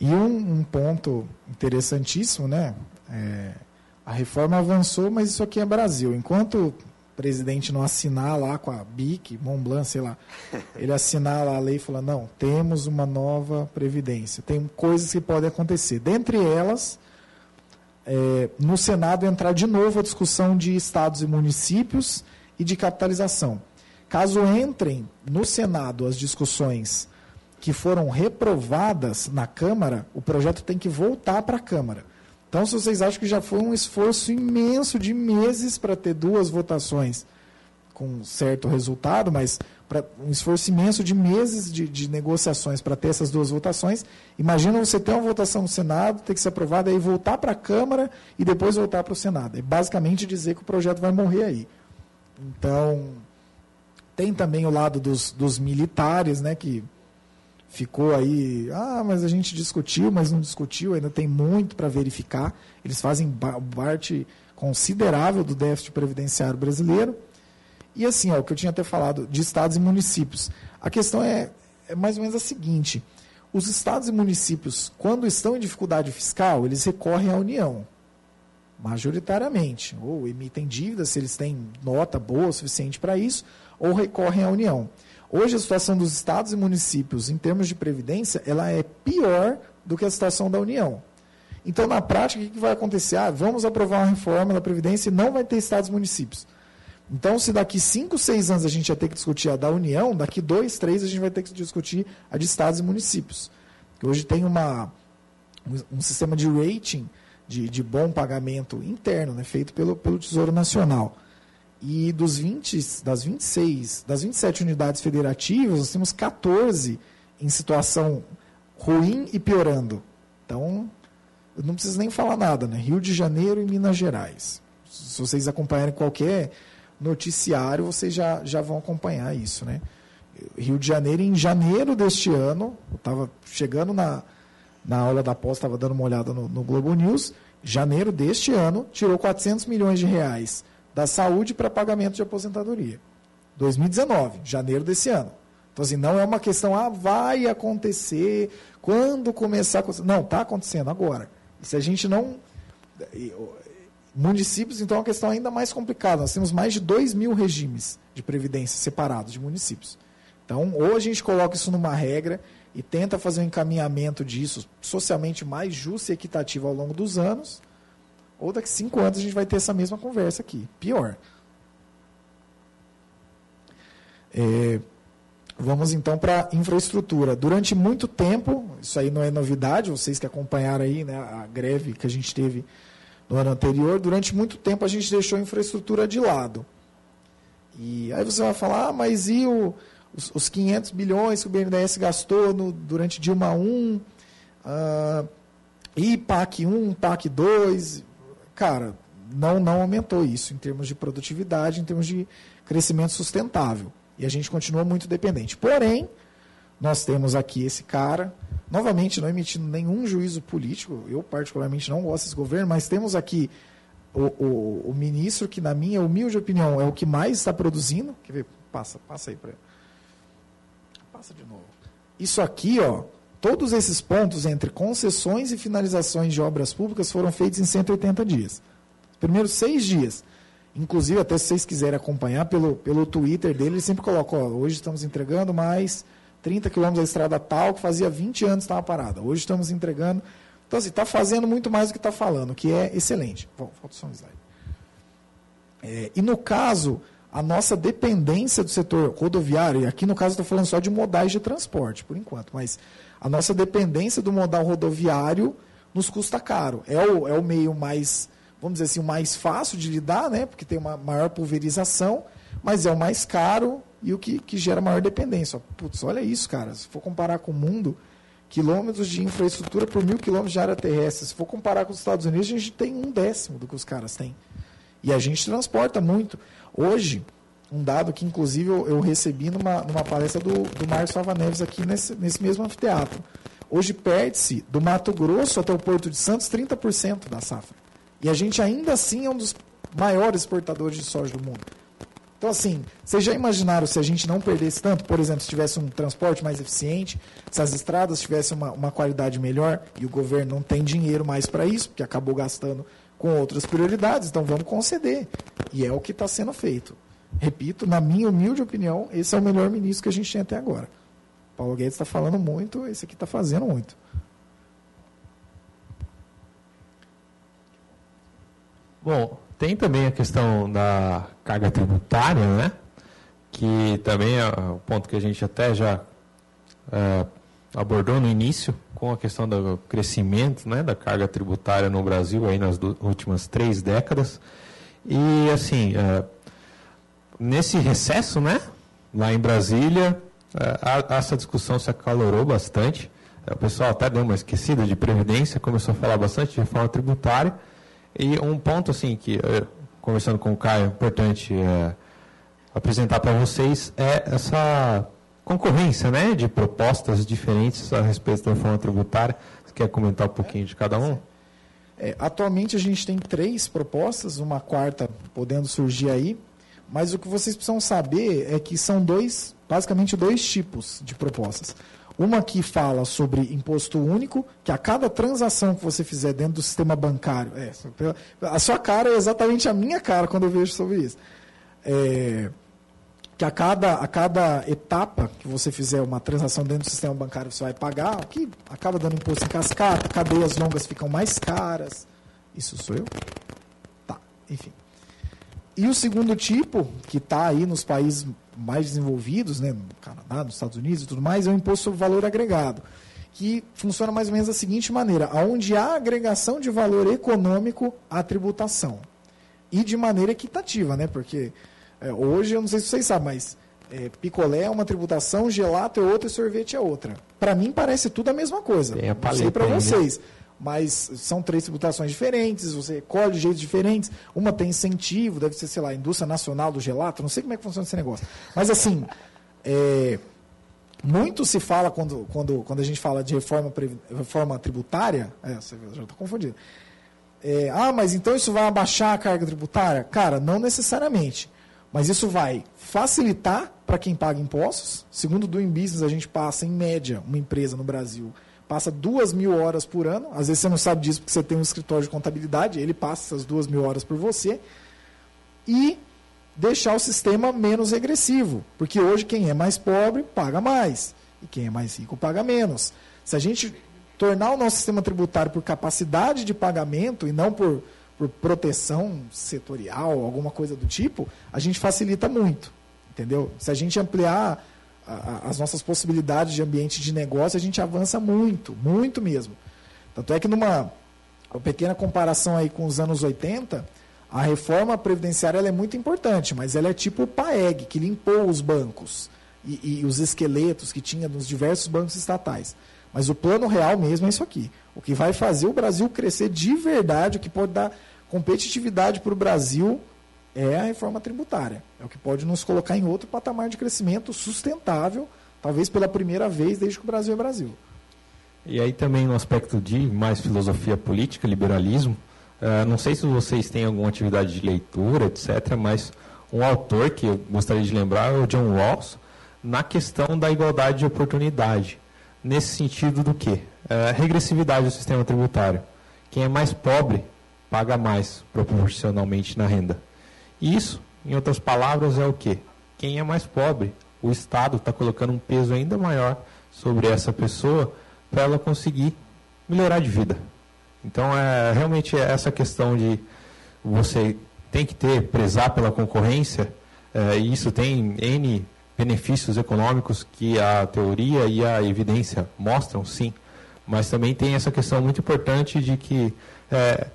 E um, um ponto interessantíssimo, né? É, a reforma avançou, mas isso aqui é Brasil. Enquanto presidente não assinar lá com a BIC, Montblanc, sei lá, [LAUGHS] ele assinar lá a lei e falar, não, temos uma nova previdência. Tem coisas que podem acontecer. Dentre elas, é, no Senado entrar de novo a discussão de estados e municípios e de capitalização. Caso entrem no Senado as discussões que foram reprovadas na Câmara, o projeto tem que voltar para a Câmara. Então, se vocês acham que já foi um esforço imenso de meses para ter duas votações com certo resultado, mas para um esforço imenso de meses de, de negociações para ter essas duas votações, imagina você ter uma votação no Senado, ter que ser aprovada, aí voltar para a Câmara e depois voltar para o Senado. É basicamente dizer que o projeto vai morrer aí. Então, tem também o lado dos, dos militares, né, que ficou aí, ah, mas a gente discutiu, mas não discutiu, ainda tem muito para verificar. Eles fazem parte considerável do déficit previdenciário brasileiro. E assim, ó, o que eu tinha até falado de estados e municípios. A questão é, é mais ou menos a seguinte: os estados e municípios, quando estão em dificuldade fiscal, eles recorrem à União, majoritariamente. Ou emitem dívidas, se eles têm nota boa o suficiente para isso, ou recorrem à União. Hoje a situação dos estados e municípios em termos de previdência, ela é pior do que a situação da União. Então, na prática, o que vai acontecer? Ah, vamos aprovar uma reforma da Previdência e não vai ter estados e municípios. Então, se daqui 5, 6 anos a gente vai ter que discutir a da União, daqui 2, 3 a gente vai ter que discutir a de estados e municípios. Que hoje tem uma, um sistema de rating de, de bom pagamento interno, né, feito pelo, pelo Tesouro Nacional. E dos 20, das 26, das 27 unidades federativas, nós temos 14 em situação ruim e piorando. Então, eu não preciso nem falar nada, né? Rio de Janeiro e Minas Gerais. Se vocês acompanharem qualquer noticiário, vocês já, já vão acompanhar isso, né? Rio de Janeiro, em janeiro deste ano, eu estava chegando na, na aula da pós, estava dando uma olhada no, no Globo News, janeiro deste ano, tirou 400 milhões de reais da saúde para pagamento de aposentadoria. 2019, janeiro desse ano. Então, assim, não é uma questão, ah, vai acontecer, quando começar a acontecer. Não, está acontecendo agora. Se a gente não. Municípios, então, é uma questão ainda mais complicada. Nós temos mais de 2 mil regimes de previdência separados de municípios. Então, ou a gente coloca isso numa regra e tenta fazer um encaminhamento disso socialmente mais justo e equitativo ao longo dos anos, ou daqui cinco anos a gente vai ter essa mesma conversa aqui. Pior. É, vamos então para infraestrutura. Durante muito tempo, isso aí não é novidade, vocês que acompanharam aí né, a greve que a gente teve no ano anterior, durante muito tempo a gente deixou a infraestrutura de lado. E aí você vai falar, ah, mas e o, os, os 500 bilhões que o BNDES gastou no, durante Dilma 1, uh, e PAC 1, PAC 2, cara, não, não aumentou isso em termos de produtividade, em termos de crescimento sustentável. E a gente continua muito dependente. Porém, nós temos aqui esse cara, novamente não emitindo nenhum juízo político, eu particularmente não gosto desse governo, mas temos aqui o, o, o ministro que, na minha humilde opinião, é o que mais está produzindo. Quer ver? Passa, passa aí para Passa de novo. Isso aqui, ó, Todos esses pontos entre concessões e finalizações de obras públicas foram feitos em 180 dias. Os primeiros seis dias. Inclusive, até se vocês quiserem acompanhar pelo, pelo Twitter dele, ele sempre coloca, hoje estamos entregando mais 30 quilômetros da estrada tal, que fazia 20 anos estava parada. Hoje estamos entregando. Então, assim, está fazendo muito mais do que está falando, que é excelente. Falta só um slide. É, e no caso, a nossa dependência do setor rodoviário, e aqui no caso estou falando só de modais de transporte, por enquanto, mas a nossa dependência do modal rodoviário nos custa caro. É o, é o meio mais, vamos dizer assim, o mais fácil de lidar, né? porque tem uma maior pulverização, mas é o mais caro e o que, que gera maior dependência. Putz, olha isso, cara. Se for comparar com o mundo, quilômetros de infraestrutura por mil quilômetros de área terrestre. Se for comparar com os Estados Unidos, a gente tem um décimo do que os caras têm. E a gente transporta muito. Hoje, um dado que, inclusive, eu, eu recebi numa, numa palestra do, do Márcio Fava Neves aqui nesse, nesse mesmo anfiteatro. Hoje perde-se do Mato Grosso até o Porto de Santos 30% da safra. E a gente ainda assim é um dos maiores exportadores de soja do mundo. Então, assim, vocês já imaginaram se a gente não perdesse tanto, por exemplo, se tivesse um transporte mais eficiente, se as estradas tivessem uma, uma qualidade melhor, e o governo não tem dinheiro mais para isso, porque acabou gastando com outras prioridades, então vamos conceder. E é o que está sendo feito. Repito, na minha humilde opinião, esse é o melhor ministro que a gente tem até agora. Paulo Guedes está falando muito, esse aqui está fazendo muito. Bom, tem também a questão da carga tributária, né? que também é o ponto que a gente até já é, abordou no início, com a questão do crescimento né, da carga tributária no Brasil aí nas últimas três décadas. E, assim, é, nesse recesso, né, lá em Brasília, é, essa discussão se acalorou bastante. O pessoal até deu uma esquecida de previdência, começou a falar bastante de reforma tributária. E um ponto, assim, que, conversando com o Caio, é importante é, apresentar para vocês é essa concorrência né, de propostas diferentes a respeito da reforma tributária. Você quer comentar um pouquinho de cada um? É, atualmente a gente tem três propostas, uma quarta podendo surgir aí, mas o que vocês precisam saber é que são dois, basicamente dois tipos de propostas. Uma que fala sobre imposto único, que a cada transação que você fizer dentro do sistema bancário, é, a sua cara é exatamente a minha cara quando eu vejo sobre isso. É, que a cada, a cada etapa que você fizer uma transação dentro do sistema bancário você vai pagar, o que acaba dando imposto em cascata, cadeias longas ficam mais caras. Isso sou eu? Tá, enfim. E o segundo tipo, que está aí nos países mais desenvolvidos, né, no Canadá, nos Estados Unidos e tudo mais, é o imposto sobre valor agregado, que funciona mais ou menos da seguinte maneira, onde há agregação de valor econômico à tributação. E de maneira equitativa, né, porque é, hoje, eu não sei se vocês sabem, mas é, picolé é uma tributação, gelato é outra e sorvete é outra. Para mim parece tudo a mesma coisa. Tem a não sei para vocês. Mas são três tributações diferentes, você colhe de jeitos diferentes. Uma tem incentivo, deve ser, sei lá, indústria nacional do gelato, não sei como é que funciona esse negócio. Mas assim, é, muito se fala quando, quando, quando a gente fala de reforma, reforma tributária, é, você já está confundido. É, ah, mas então isso vai abaixar a carga tributária? Cara, não necessariamente. Mas isso vai facilitar para quem paga impostos. Segundo o Doing Business, a gente passa, em média, uma empresa no Brasil passa duas mil horas por ano. Às vezes você não sabe disso porque você tem um escritório de contabilidade, ele passa essas duas mil horas por você. E deixar o sistema menos regressivo. Porque hoje quem é mais pobre paga mais. E quem é mais rico paga menos. Se a gente tornar o nosso sistema tributário por capacidade de pagamento e não por por proteção setorial, alguma coisa do tipo, a gente facilita muito. Entendeu? Se a gente ampliar as nossas possibilidades de ambiente de negócio, a gente avança muito, muito mesmo. Tanto é que numa pequena comparação aí com os anos 80, a reforma previdenciária é muito importante, mas ela é tipo o PAEG, que limpou os bancos e, e os esqueletos que tinha nos diversos bancos estatais. Mas o plano real mesmo é isso aqui. O que vai fazer o Brasil crescer de verdade, o que pode dar competitividade para o Brasil é a reforma tributária. É o que pode nos colocar em outro patamar de crescimento sustentável, talvez pela primeira vez desde que o Brasil é Brasil. E aí também no aspecto de mais filosofia política, liberalismo, uh, não sei se vocês têm alguma atividade de leitura, etc., mas um autor que eu gostaria de lembrar é o John Rawls, na questão da igualdade de oportunidade. Nesse sentido do quê? Uh, regressividade do sistema tributário. Quem é mais pobre paga mais proporcionalmente na renda. Isso, em outras palavras, é o quê? Quem é mais pobre, o Estado está colocando um peso ainda maior sobre essa pessoa para ela conseguir melhorar de vida. Então, é realmente essa questão de você tem que ter, prezar pela concorrência, é, e isso tem N benefícios econômicos que a teoria e a evidência mostram, sim. Mas também tem essa questão muito importante de que é,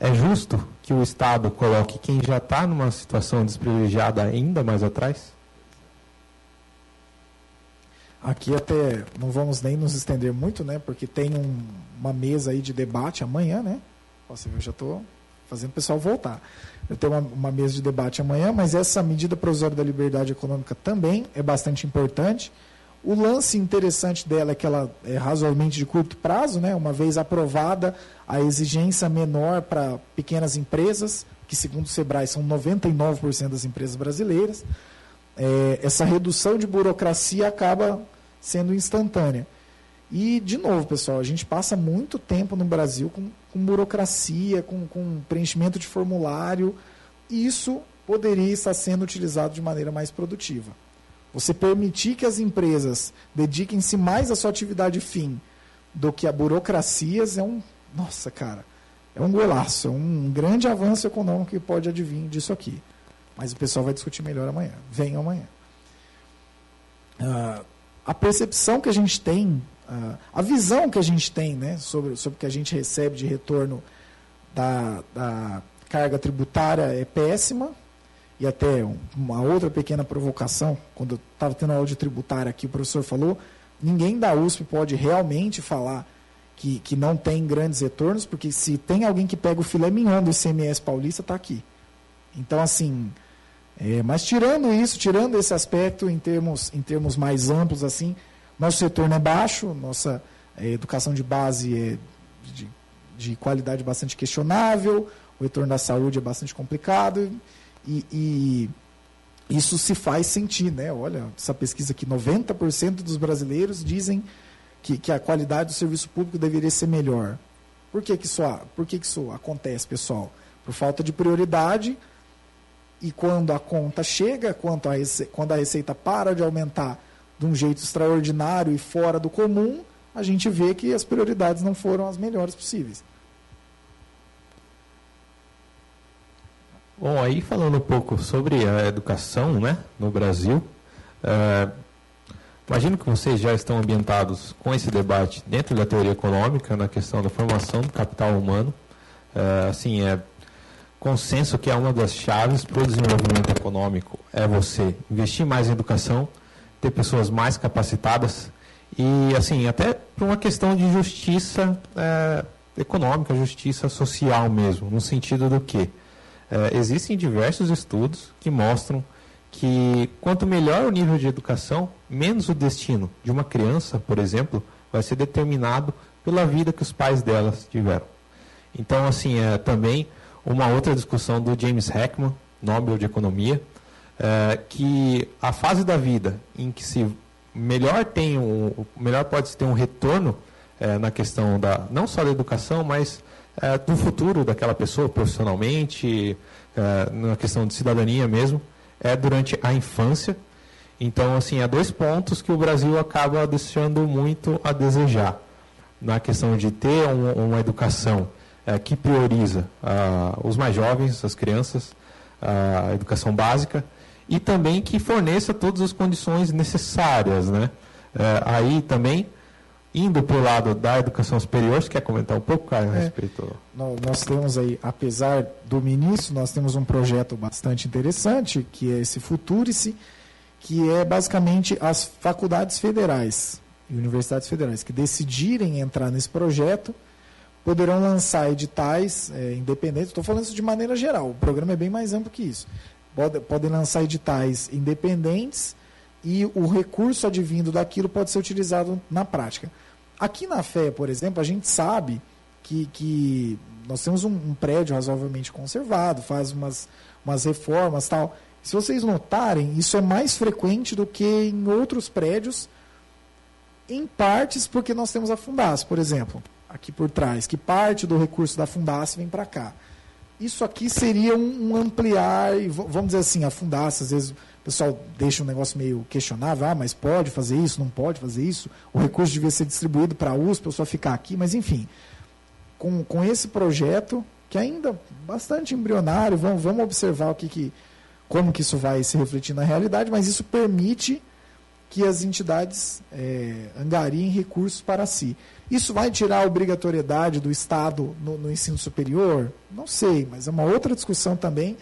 é justo que o Estado coloque quem já está numa situação desprivilegiada ainda mais atrás? Aqui até não vamos nem nos estender muito, né? Porque tem um, uma mesa aí de debate amanhã, né? Você viu, já estou fazendo o pessoal voltar. Eu tenho uma, uma, mesa de debate amanhã, mas essa medida provisória da liberdade econômica também é bastante importante. O lance interessante dela é que ela é razoavelmente de curto prazo, né? uma vez aprovada, a exigência menor para pequenas empresas, que segundo o Sebrae são 99% das empresas brasileiras. É, essa redução de burocracia acaba sendo instantânea. E, de novo, pessoal, a gente passa muito tempo no Brasil com, com burocracia, com, com preenchimento de formulário, isso poderia estar sendo utilizado de maneira mais produtiva. Você permitir que as empresas dediquem-se mais à sua atividade fim do que a burocracias é um. Nossa, cara. É um golaço, é um grande avanço econômico que pode advir disso aqui. Mas o pessoal vai discutir melhor amanhã. Venha amanhã. uh, a percepção que a gente tem, uh, a visão que a gente tem né, sobre, sobre o que a gente recebe de retorno da, da carga tributária é péssima. E até uma outra pequena provocação, quando eu estava tendo aula de tributária aqui, o professor falou, ninguém da USP pode realmente falar que, que não tem grandes retornos, porque se tem alguém que pega o filé mignon do ICMS paulista, está aqui. Então, assim, é, mas tirando isso, tirando esse aspecto em termos, em termos mais amplos, assim, nosso retorno é baixo, nossa é, educação de base é de, de, qualidade bastante questionável, o retorno da saúde é bastante complicado e, e isso se faz sentir, né? Olha, essa pesquisa aqui, 90% dos brasileiros dizem que, que a qualidade do serviço público deveria ser melhor. Por que, que, isso, por que, que isso acontece, pessoal? Por falta de prioridade, e quando a conta chega, quando a, quando a receita para de aumentar de um jeito extraordinário e fora do comum, a gente vê que as prioridades não foram as melhores possíveis. Bom, aí falando um pouco sobre a educação né, no Brasil, é, imagino que vocês já estão ambientados com esse debate dentro da teoria econômica, na questão da formação do capital humano. É, assim, é consenso que é uma das chaves para o desenvolvimento econômico é você investir mais em educação, ter pessoas mais capacitadas e, assim, até por uma questão de justiça é, econômica, justiça social mesmo, no sentido do que é, existem diversos estudos que mostram que quanto melhor o nível de educação, menos o destino de uma criança, por exemplo, vai ser determinado pela vida que os pais delas tiveram. Então, assim, é, também uma outra discussão do James Heckman, Nobel de Economia, é, que a fase da vida em que se melhor tem um, melhor pode ter um retorno é, na questão da não só da educação, mas é, do futuro daquela pessoa profissionalmente, é, na questão de cidadania mesmo, é durante a infância. Então, assim, há dois pontos que o Brasil acaba deixando muito a desejar na questão de ter um, uma educação é, que prioriza os mais jovens, as crianças, a educação básica, e também que forneça todas as condições necessárias. Né? É, aí também, indo para o lado da educação superior, você quer comentar um pouco, Caio, a é, respeito? Nós temos aí, apesar do ministro, nós temos um projeto bastante interessante, que é esse Futurice, que é basicamente as faculdades federais e universidades federais que decidirem entrar nesse projeto, poderão lançar editais é, independentes. Estou falando isso de maneira geral, o programa é bem mais amplo que isso. Pode, podem lançar editais independentes e o recurso advindo daquilo pode ser utilizado na prática. Aqui na FE, por exemplo, a gente sabe que, que nós temos um, um prédio razoavelmente conservado, faz umas, umas reformas tal. Se vocês notarem, isso é mais frequente do que em outros prédios, em partes porque nós temos a Fundas, por exemplo aqui por trás, que parte do recurso da Fundaça vem para cá. Isso aqui seria um, um, ampliar, vamos dizer assim, a Fundaça, às vezes o pessoal deixa um negócio meio questionável, ah, mas pode fazer isso, não pode fazer isso, o recurso devia ser distribuído para a USP, eu só ficar aqui, mas enfim, com, com esse projeto, que ainda bastante embrionário, vamos, vamos observar o que, que, como que isso vai se refletir na realidade, mas isso permite que as entidades é, angariem recursos para si. Isso vai tirar a obrigatoriedade do Estado no, no ensino superior? Não sei, mas é uma outra discussão também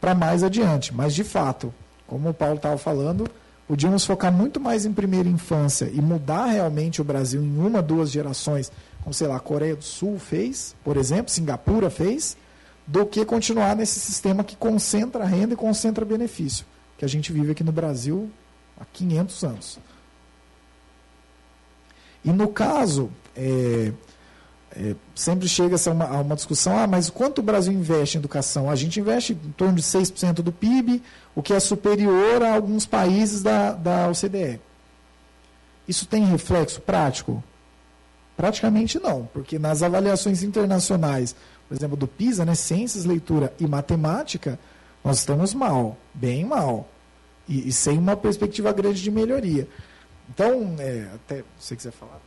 para mais adiante. Mas, de fato, como o Paulo estava falando, podíamos focar muito mais em primeira infância e mudar realmente o Brasil em uma, duas gerações, como, sei lá, a Coreia do Sul fez, por exemplo, Singapura fez, do que continuar nesse sistema que concentra renda e concentra benefício, que a gente vive aqui no Brasil há 500 anos. E no caso, é, é, sempre chega a uma, a uma, discussão, ah, mas quanto o Brasil investe em educação? A gente investe em torno de 6% do PIB, o que é superior a alguns países da, da OCDE. Isso tem reflexo prático? Praticamente não, porque nas avaliações internacionais, por exemplo, do PISA, né, ciências, leitura e matemática, nós estamos mal, bem mal, e, e sem uma perspectiva grande de melhoria. Então, é, até você quiser falar.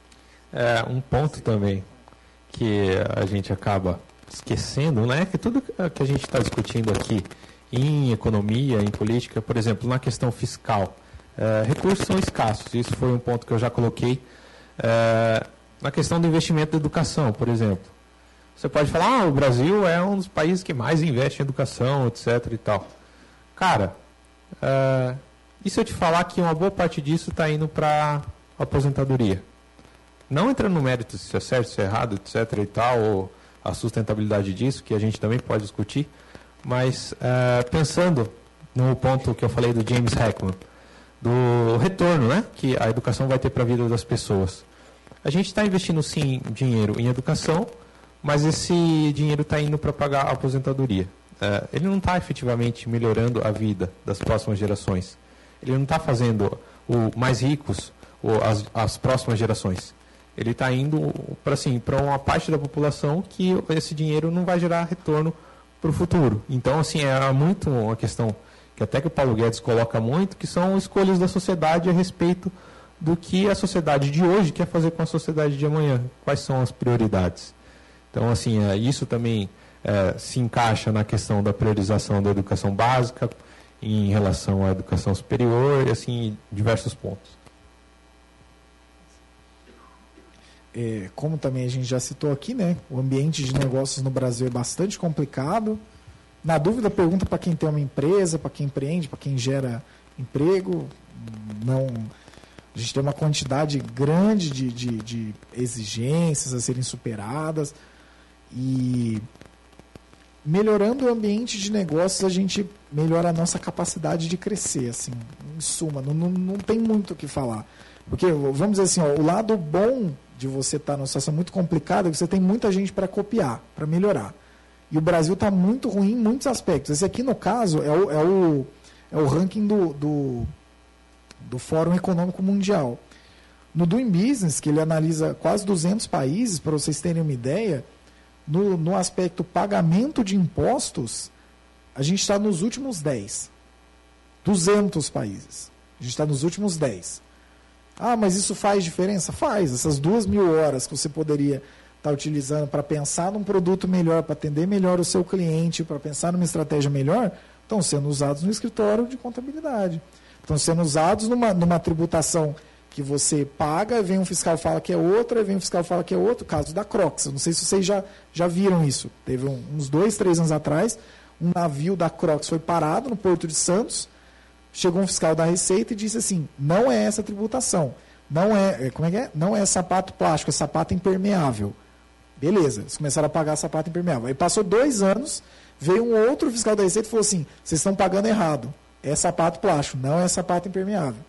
É, um ponto também que a gente acaba esquecendo, né, que tudo que a gente está discutindo aqui em economia, em política, por exemplo, na questão fiscal, É, recursos são escassos, isso foi um ponto que eu já coloquei. É, na questão do investimento da educação, por exemplo. Você pode falar, ah, o Brasil é um dos países que mais investe em educação, etc. e tal. Cara, é, e se eu te falar que uma boa parte disso está indo para aposentadoria? Não entrando no mérito se é certo, se é errado, etc. e tal, ou a sustentabilidade disso, que a gente também pode discutir, mas é, pensando no ponto que eu falei do James Heckman, do retorno né, que a educação vai ter para a vida das pessoas. A gente está investindo sim dinheiro em educação, mas esse dinheiro está indo para pagar a aposentadoria. É, ele não está efetivamente melhorando a vida das próximas gerações. Ele não está fazendo o mais ricos ou as, as próximas gerações. Ele está indo para assim, uma parte da população que esse dinheiro não vai gerar retorno para o futuro. Então, assim, é muito uma questão que até que o Paulo Guedes coloca muito, que são escolhas da sociedade a respeito do que a sociedade de hoje quer fazer com a sociedade de amanhã. Quais são as prioridades? Então, assim, é, isso também é, se encaixa na questão da priorização da educação básica em relação à educação superior e, assim, diversos pontos. É, como também a gente já citou aqui, né? O ambiente de negócios no Brasil é bastante complicado. Na dúvida, pergunta para quem tem uma empresa, para quem empreende, para quem gera emprego. Não, a gente tem uma quantidade grande de, de, de exigências a serem superadas. E melhorando o ambiente de negócios, a gente melhora a nossa capacidade de crescer. Assim, em suma, não, não, não tem muito o que falar. Porque, vamos dizer assim, ó, o lado bom de você estar tá numa situação muito complicada que você tem muita gente para copiar, para melhorar. E o Brasil está muito ruim em muitos aspectos. Esse aqui, no caso, é o, é o, é o ranking do, do, do Fórum Econômico Mundial. No Doing Business, que ele analisa quase 200 países, para vocês terem uma ideia, no, no aspecto pagamento de impostos, a gente está nos últimos 10. 200 países. A gente está nos últimos 10. Ah, mas isso faz diferença? Faz. Essas duas mil horas que você poderia estar tá utilizando para pensar num produto melhor, para atender melhor o seu cliente, para pensar numa estratégia melhor, estão sendo usados no escritório de contabilidade. Estão sendo usados numa, numa tributação que você paga, vem um fiscal fala que é outra, vem um fiscal fala que é outro. Caso da Crocs. Não sei se vocês já, já viram isso. Teve um, uns dois, três anos atrás, um navio da Crocs foi parado no Porto de Santos chegou um fiscal da Receita e disse assim: não é essa tributação. Não é, é, como é que é? Não é sapato plástico, é sapato impermeável. Beleza, eles começaram a pagar sapato impermeável. Aí passou dois anos, veio um outro fiscal da Receita e falou assim: vocês estão pagando errado. É sapato plástico, não é sapato impermeável.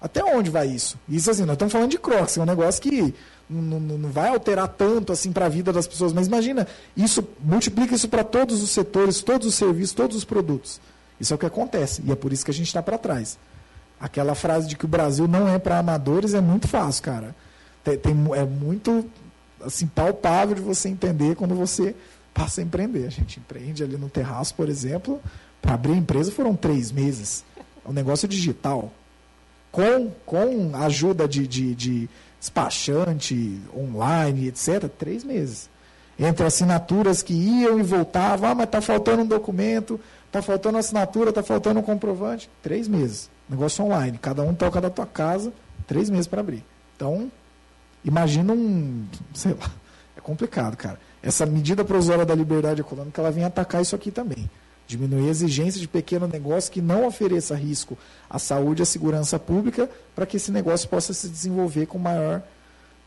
Até onde vai isso? Isso assim, nós estamos falando de Crocs, é um negócio que não, não, não vai alterar tanto assim para a vida das pessoas. Mas imagina, isso multiplica isso para todos os setores, todos os serviços, todos os produtos. Isso é o que acontece. E é por isso que a gente está para trás. Aquela frase de que o Brasil não é para amadores é muito fácil, cara. Tem, tem, é muito assim palpável de você entender quando você passa a empreender. A gente empreende ali no terraço, por exemplo. Para abrir a empresa foram três meses. É um negócio digital. Com, com ajuda de, de, de despachante, online, etc., três meses. Entre assinaturas que iam e voltavam, ah, mas está faltando um documento, Está faltando assinatura, está faltando um comprovante. Três meses. Negócio online. Cada um toca da tua casa, três meses para abrir. Então, imagina um. Sei lá. É complicado, cara. Essa medida provisória da liberdade econômica, ela vem atacar isso aqui também. Diminuir a exigência de pequeno negócio que não ofereça risco à saúde e à segurança pública para que esse negócio possa se desenvolver com maior,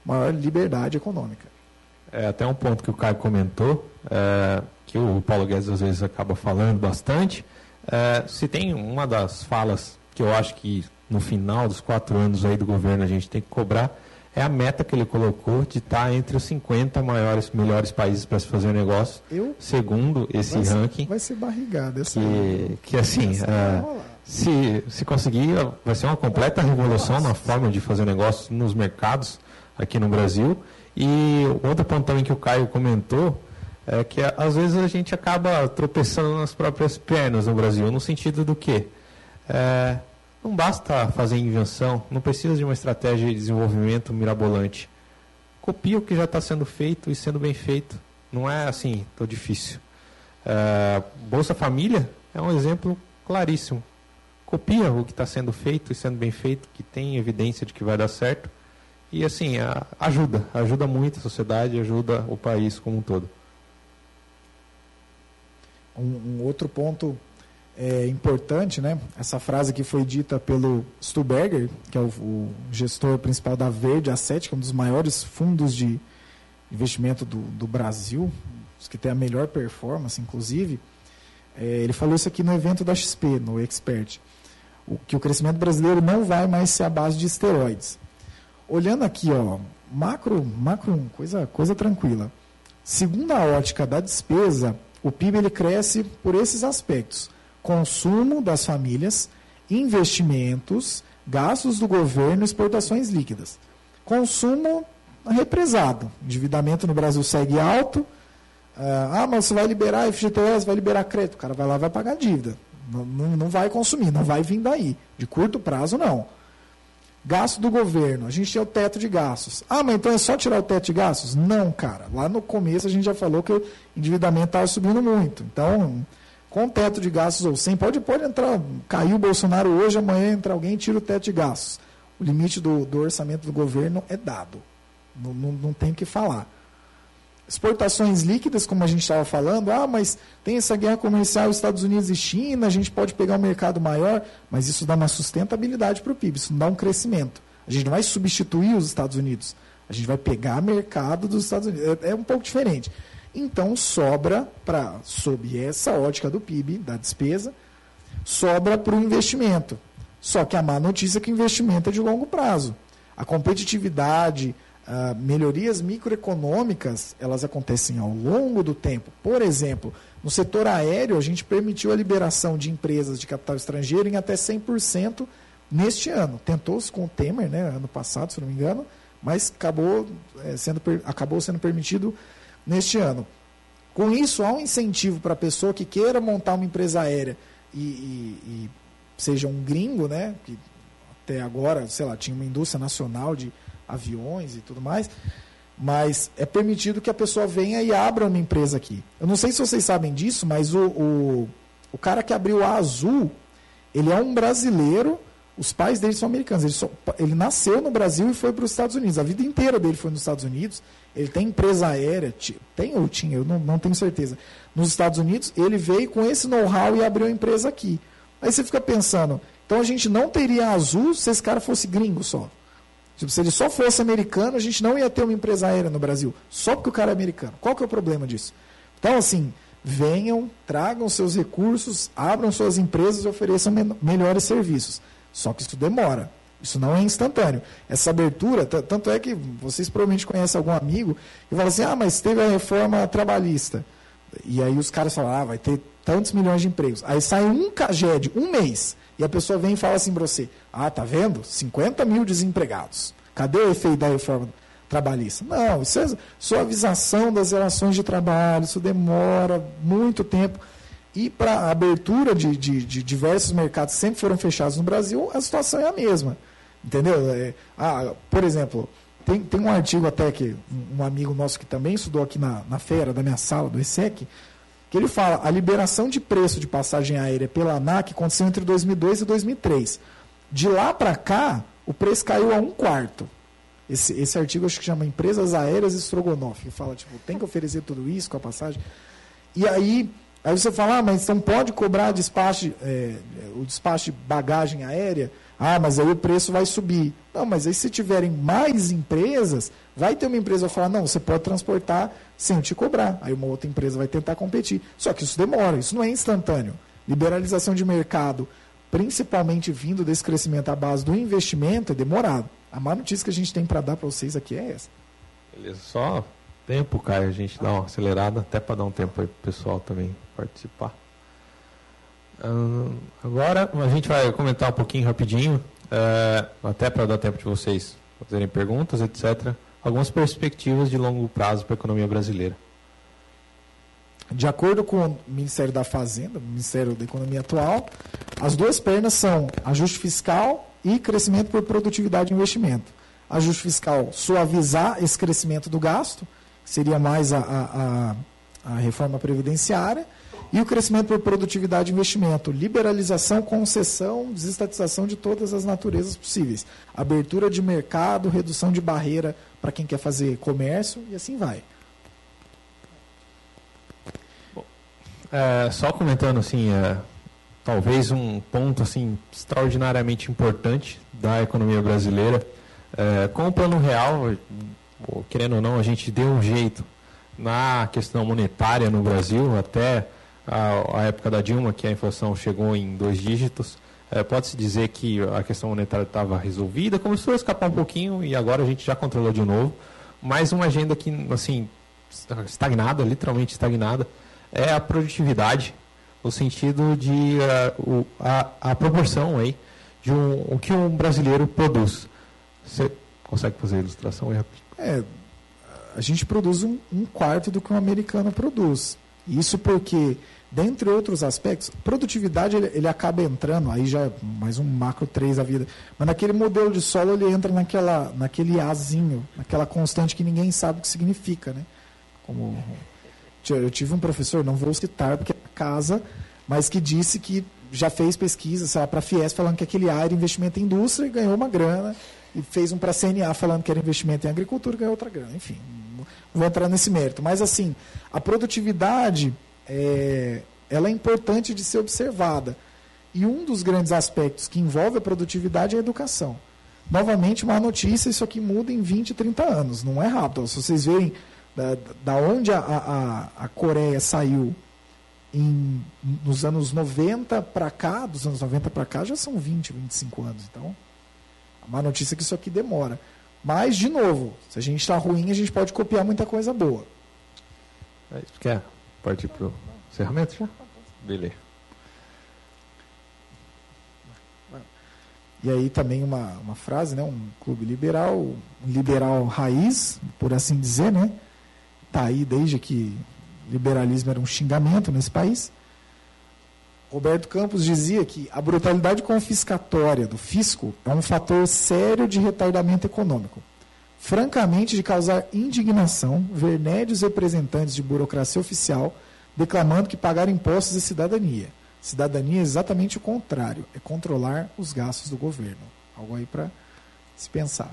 maior liberdade econômica. É até um ponto que o Caio comentou. É que o Paulo Guedes às vezes acaba falando bastante. É, se tem uma das falas que eu acho que no final dos quatro anos aí do governo a gente tem que cobrar, é a meta que ele colocou de estar entre os 50 maiores, melhores países para se fazer negócio, eu, segundo esse vai ranking. Ser, vai ser barrigada essa que, que assim, é, se, se conseguir, vai ser uma completa revolução na forma de fazer negócios nos mercados aqui no Brasil. E outro ponto também que o Caio comentou, é que às vezes a gente acaba tropeçando nas próprias pernas no Brasil, no sentido do que é, não basta fazer invenção, não precisa de uma estratégia de desenvolvimento mirabolante. Copia o que já está sendo feito e sendo bem feito. Não é assim tão difícil. É, Bolsa Família é um exemplo claríssimo. copia o que está sendo feito e sendo bem feito, que tem evidência de que vai dar certo. E assim, ajuda, ajuda muito a sociedade, ajuda o país como um todo. Um, um outro ponto é, importante, né? Essa frase que foi dita pelo Stuberger, que é o, o gestor principal da Verde Asset, que é um dos maiores fundos de investimento do, do Brasil, os que tem a melhor performance, inclusive. É, ele falou isso aqui no evento da XP, no Expert o, que o crescimento brasileiro não vai mais ser a base de esteroides. Olhando aqui, ó, macro, macro coisa, coisa tranquila. Segundo a ótica da despesa, o PIB ele cresce por esses aspectos: consumo das famílias, investimentos, gastos do governo, exportações líquidas. Consumo represado. Endividamento no Brasil segue alto. Ah, mas você vai liberar FGTS, vai liberar crédito. O cara vai lá vai pagar dívida. Não, não, não vai consumir, não vai vir daí. De curto prazo, não. Gasto do governo. A gente tem o teto de gastos. Ah, mas então é só tirar o teto de gastos? Não, cara. Lá no começo a gente já falou que o endividamento estava subindo muito. Então, com teto de gastos ou sem, pode, pode entrar. Caiu o Bolsonaro hoje, amanhã entra alguém e tira o teto de gastos. O limite do, do orçamento do governo é dado. Não, não, não tem o que falar. Exportações líquidas, como a gente estava falando, ah, mas tem essa guerra comercial Estados Unidos e China, a gente pode pegar um mercado maior, mas isso dá uma sustentabilidade para o PIB, isso não dá um crescimento. A gente não vai substituir os Estados Unidos, a gente vai pegar mercado dos Estados Unidos. É, é um pouco diferente. Então sobra para, sob essa ótica do PIB, da despesa, sobra para o investimento. Só que a má notícia é que o investimento é de longo prazo. A competitividade, Uh, melhorias microeconômicas elas acontecem ao longo do tempo. Por exemplo, no setor aéreo, a gente permitiu a liberação de empresas de capital estrangeiro em até 100% neste ano. Tentou-se com o Temer, né, ano passado, se não me engano, mas acabou, é, sendo, acabou sendo permitido neste ano. Com isso, há um incentivo para a pessoa que queira montar uma empresa aérea e, e, e seja um gringo, né, que até agora, sei lá, tinha uma indústria nacional de aviões e tudo mais, mas é permitido que a pessoa venha e abra uma empresa aqui. Eu não sei se vocês sabem disso, mas o, o, o cara que abriu a Azul, ele é um brasileiro, os pais dele são americanos. Ele, só, ele nasceu no Brasil e foi para os Estados Unidos. A vida inteira dele foi nos Estados Unidos. Ele tem empresa aérea, tem ou tinha, eu não, não tenho certeza. Nos Estados Unidos, ele veio com esse know-how e abriu a empresa aqui. Aí você fica pensando, então a gente não teria azul se esse cara fosse gringo só. Tipo, se ele só fosse americano, a gente não ia ter uma empresa aérea no Brasil. Só porque o cara é americano. Qual que é o problema disso? Então, assim, venham, tragam seus recursos, abram suas empresas e ofereçam me melhores serviços. Só que isso demora. Isso não é instantâneo. Essa abertura, tanto é que vocês provavelmente conhecem algum amigo que fala assim: ah, mas teve a reforma trabalhista. E aí os caras falam: ah, vai ter tantos milhões de empregos. Aí sai um CAGED, um mês. E a pessoa vem e fala assim para você: Ah, tá vendo? 50 mil desempregados. Cadê o efeito da reforma trabalhista? Não, isso é suavização das relações de trabalho, isso demora muito tempo. E para a abertura de, de, de, diversos mercados que sempre foram fechados no Brasil, a situação é a mesma. Entendeu? É, ah, por exemplo, tem, tem um artigo até que um amigo nosso que também estudou aqui na, na feira da minha sala, do ESEC, que ele fala a liberação de preço de passagem aérea pela ANAC aconteceu entre 2002 e 2003. De lá para cá, o preço caiu a um quarto. Esse, esse artigo acho que chama Empresas Aéreas Strogonoff, que fala, tipo, tem que oferecer tudo isso com a passagem. E aí, aí você fala, ah, mas então pode cobrar despacho, é, o despacho de bagagem aérea? Ah, mas aí o preço vai subir. Não, mas aí se tiverem mais empresas, vai ter uma empresa que falar, não, você pode transportar sem te cobrar. Aí uma outra empresa vai tentar competir. Só que isso demora, isso não é instantâneo. Liberalização de mercado, principalmente vindo desse crescimento à base do investimento, é demorado. A má notícia que a gente tem para dar para vocês aqui é essa. Beleza, só tempo, Caio, a gente dá uma acelerada, até para dar um tempo aí para o pessoal também participar. agora a gente vai comentar um pouquinho rapidinho, é, até para dar tempo de vocês fazerem perguntas, etc algumas perspectivas de longo prazo para a economia brasileira. De acordo com o Ministério da Fazenda, o Ministério da Economia atual, as duas pernas são ajuste fiscal e crescimento por produtividade e investimento. Ajuste fiscal, suavizar esse crescimento do gasto, seria mais a, a, a reforma previdenciária e o crescimento por produtividade e investimento, liberalização, concessão, desestatização de todas as naturezas possíveis, abertura de mercado, redução de barreira para quem quer fazer comércio e assim vai. É, só comentando assim, é, talvez um ponto assim extraordinariamente importante da economia brasileira, é, com o plano real, querendo ou não, a gente deu um jeito na questão monetária no Brasil até a, a época da Dilma, que a inflação chegou em dois dígitos. É, Pode-se dizer que a questão monetária estava resolvida, começou a escapar um pouquinho e agora a gente já controlou de novo. Mais uma agenda que, assim, estagnada, literalmente estagnada, é a produtividade, no sentido de uh, o, a, a, proporção aí de um, o que um brasileiro produz. Você consegue fazer a ilustração aí É, a gente produz um, um quarto do que um americano produz. Isso porque dentre outros aspectos, produtividade ele, ele, acaba entrando, aí já é mais um macro 3 da vida, mas naquele modelo de solo ele entra naquela, naquele azinho, naquela constante que ninguém sabe o que significa, né? Como eu tive um professor, não vou citar porque é casa, mas que disse que já fez pesquisa para a Fies falando que aquele A era investimento em indústria e ganhou uma grana, e fez um para a CNA falando que era investimento em agricultura e ganhou outra grana. Enfim, não vou entrar nesse mérito. Mas assim, a produtividade é, ela é importante de ser observada. E um dos grandes aspectos que envolve a produtividade é a educação. Novamente, uma notícia, isso aqui muda em 20, 30 anos, não é rápido. Se vocês verem da, da onde a, a, a Coreia saiu em, nos anos 90 para cá, dos anos 90 para cá, já são 20, 25 anos. Então, uma notícia que isso aqui demora. Mas, de novo, se a gente está ruim, a gente pode copiar muita coisa boa. É, quer partir para o encerramento já? Beleza. E aí também uma, uma frase, né? um clube liberal, um liberal raiz, por assim dizer, né? Está aí desde que liberalismo era um xingamento nesse país. Roberto Campos dizia que a brutalidade confiscatória do fisco é um fator sério de retardamento econômico. Francamente, de causar indignação ver médios representantes de burocracia oficial declamando que pagar impostos é cidadania. Cidadania é exatamente o contrário, é controlar os gastos do governo. Algo aí para se pensar.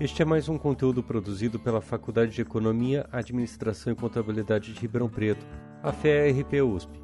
Este é mais um conteúdo produzido pela Faculdade de Economia, Administração e Contabilidade de Ribeirão Preto, a FERP USP.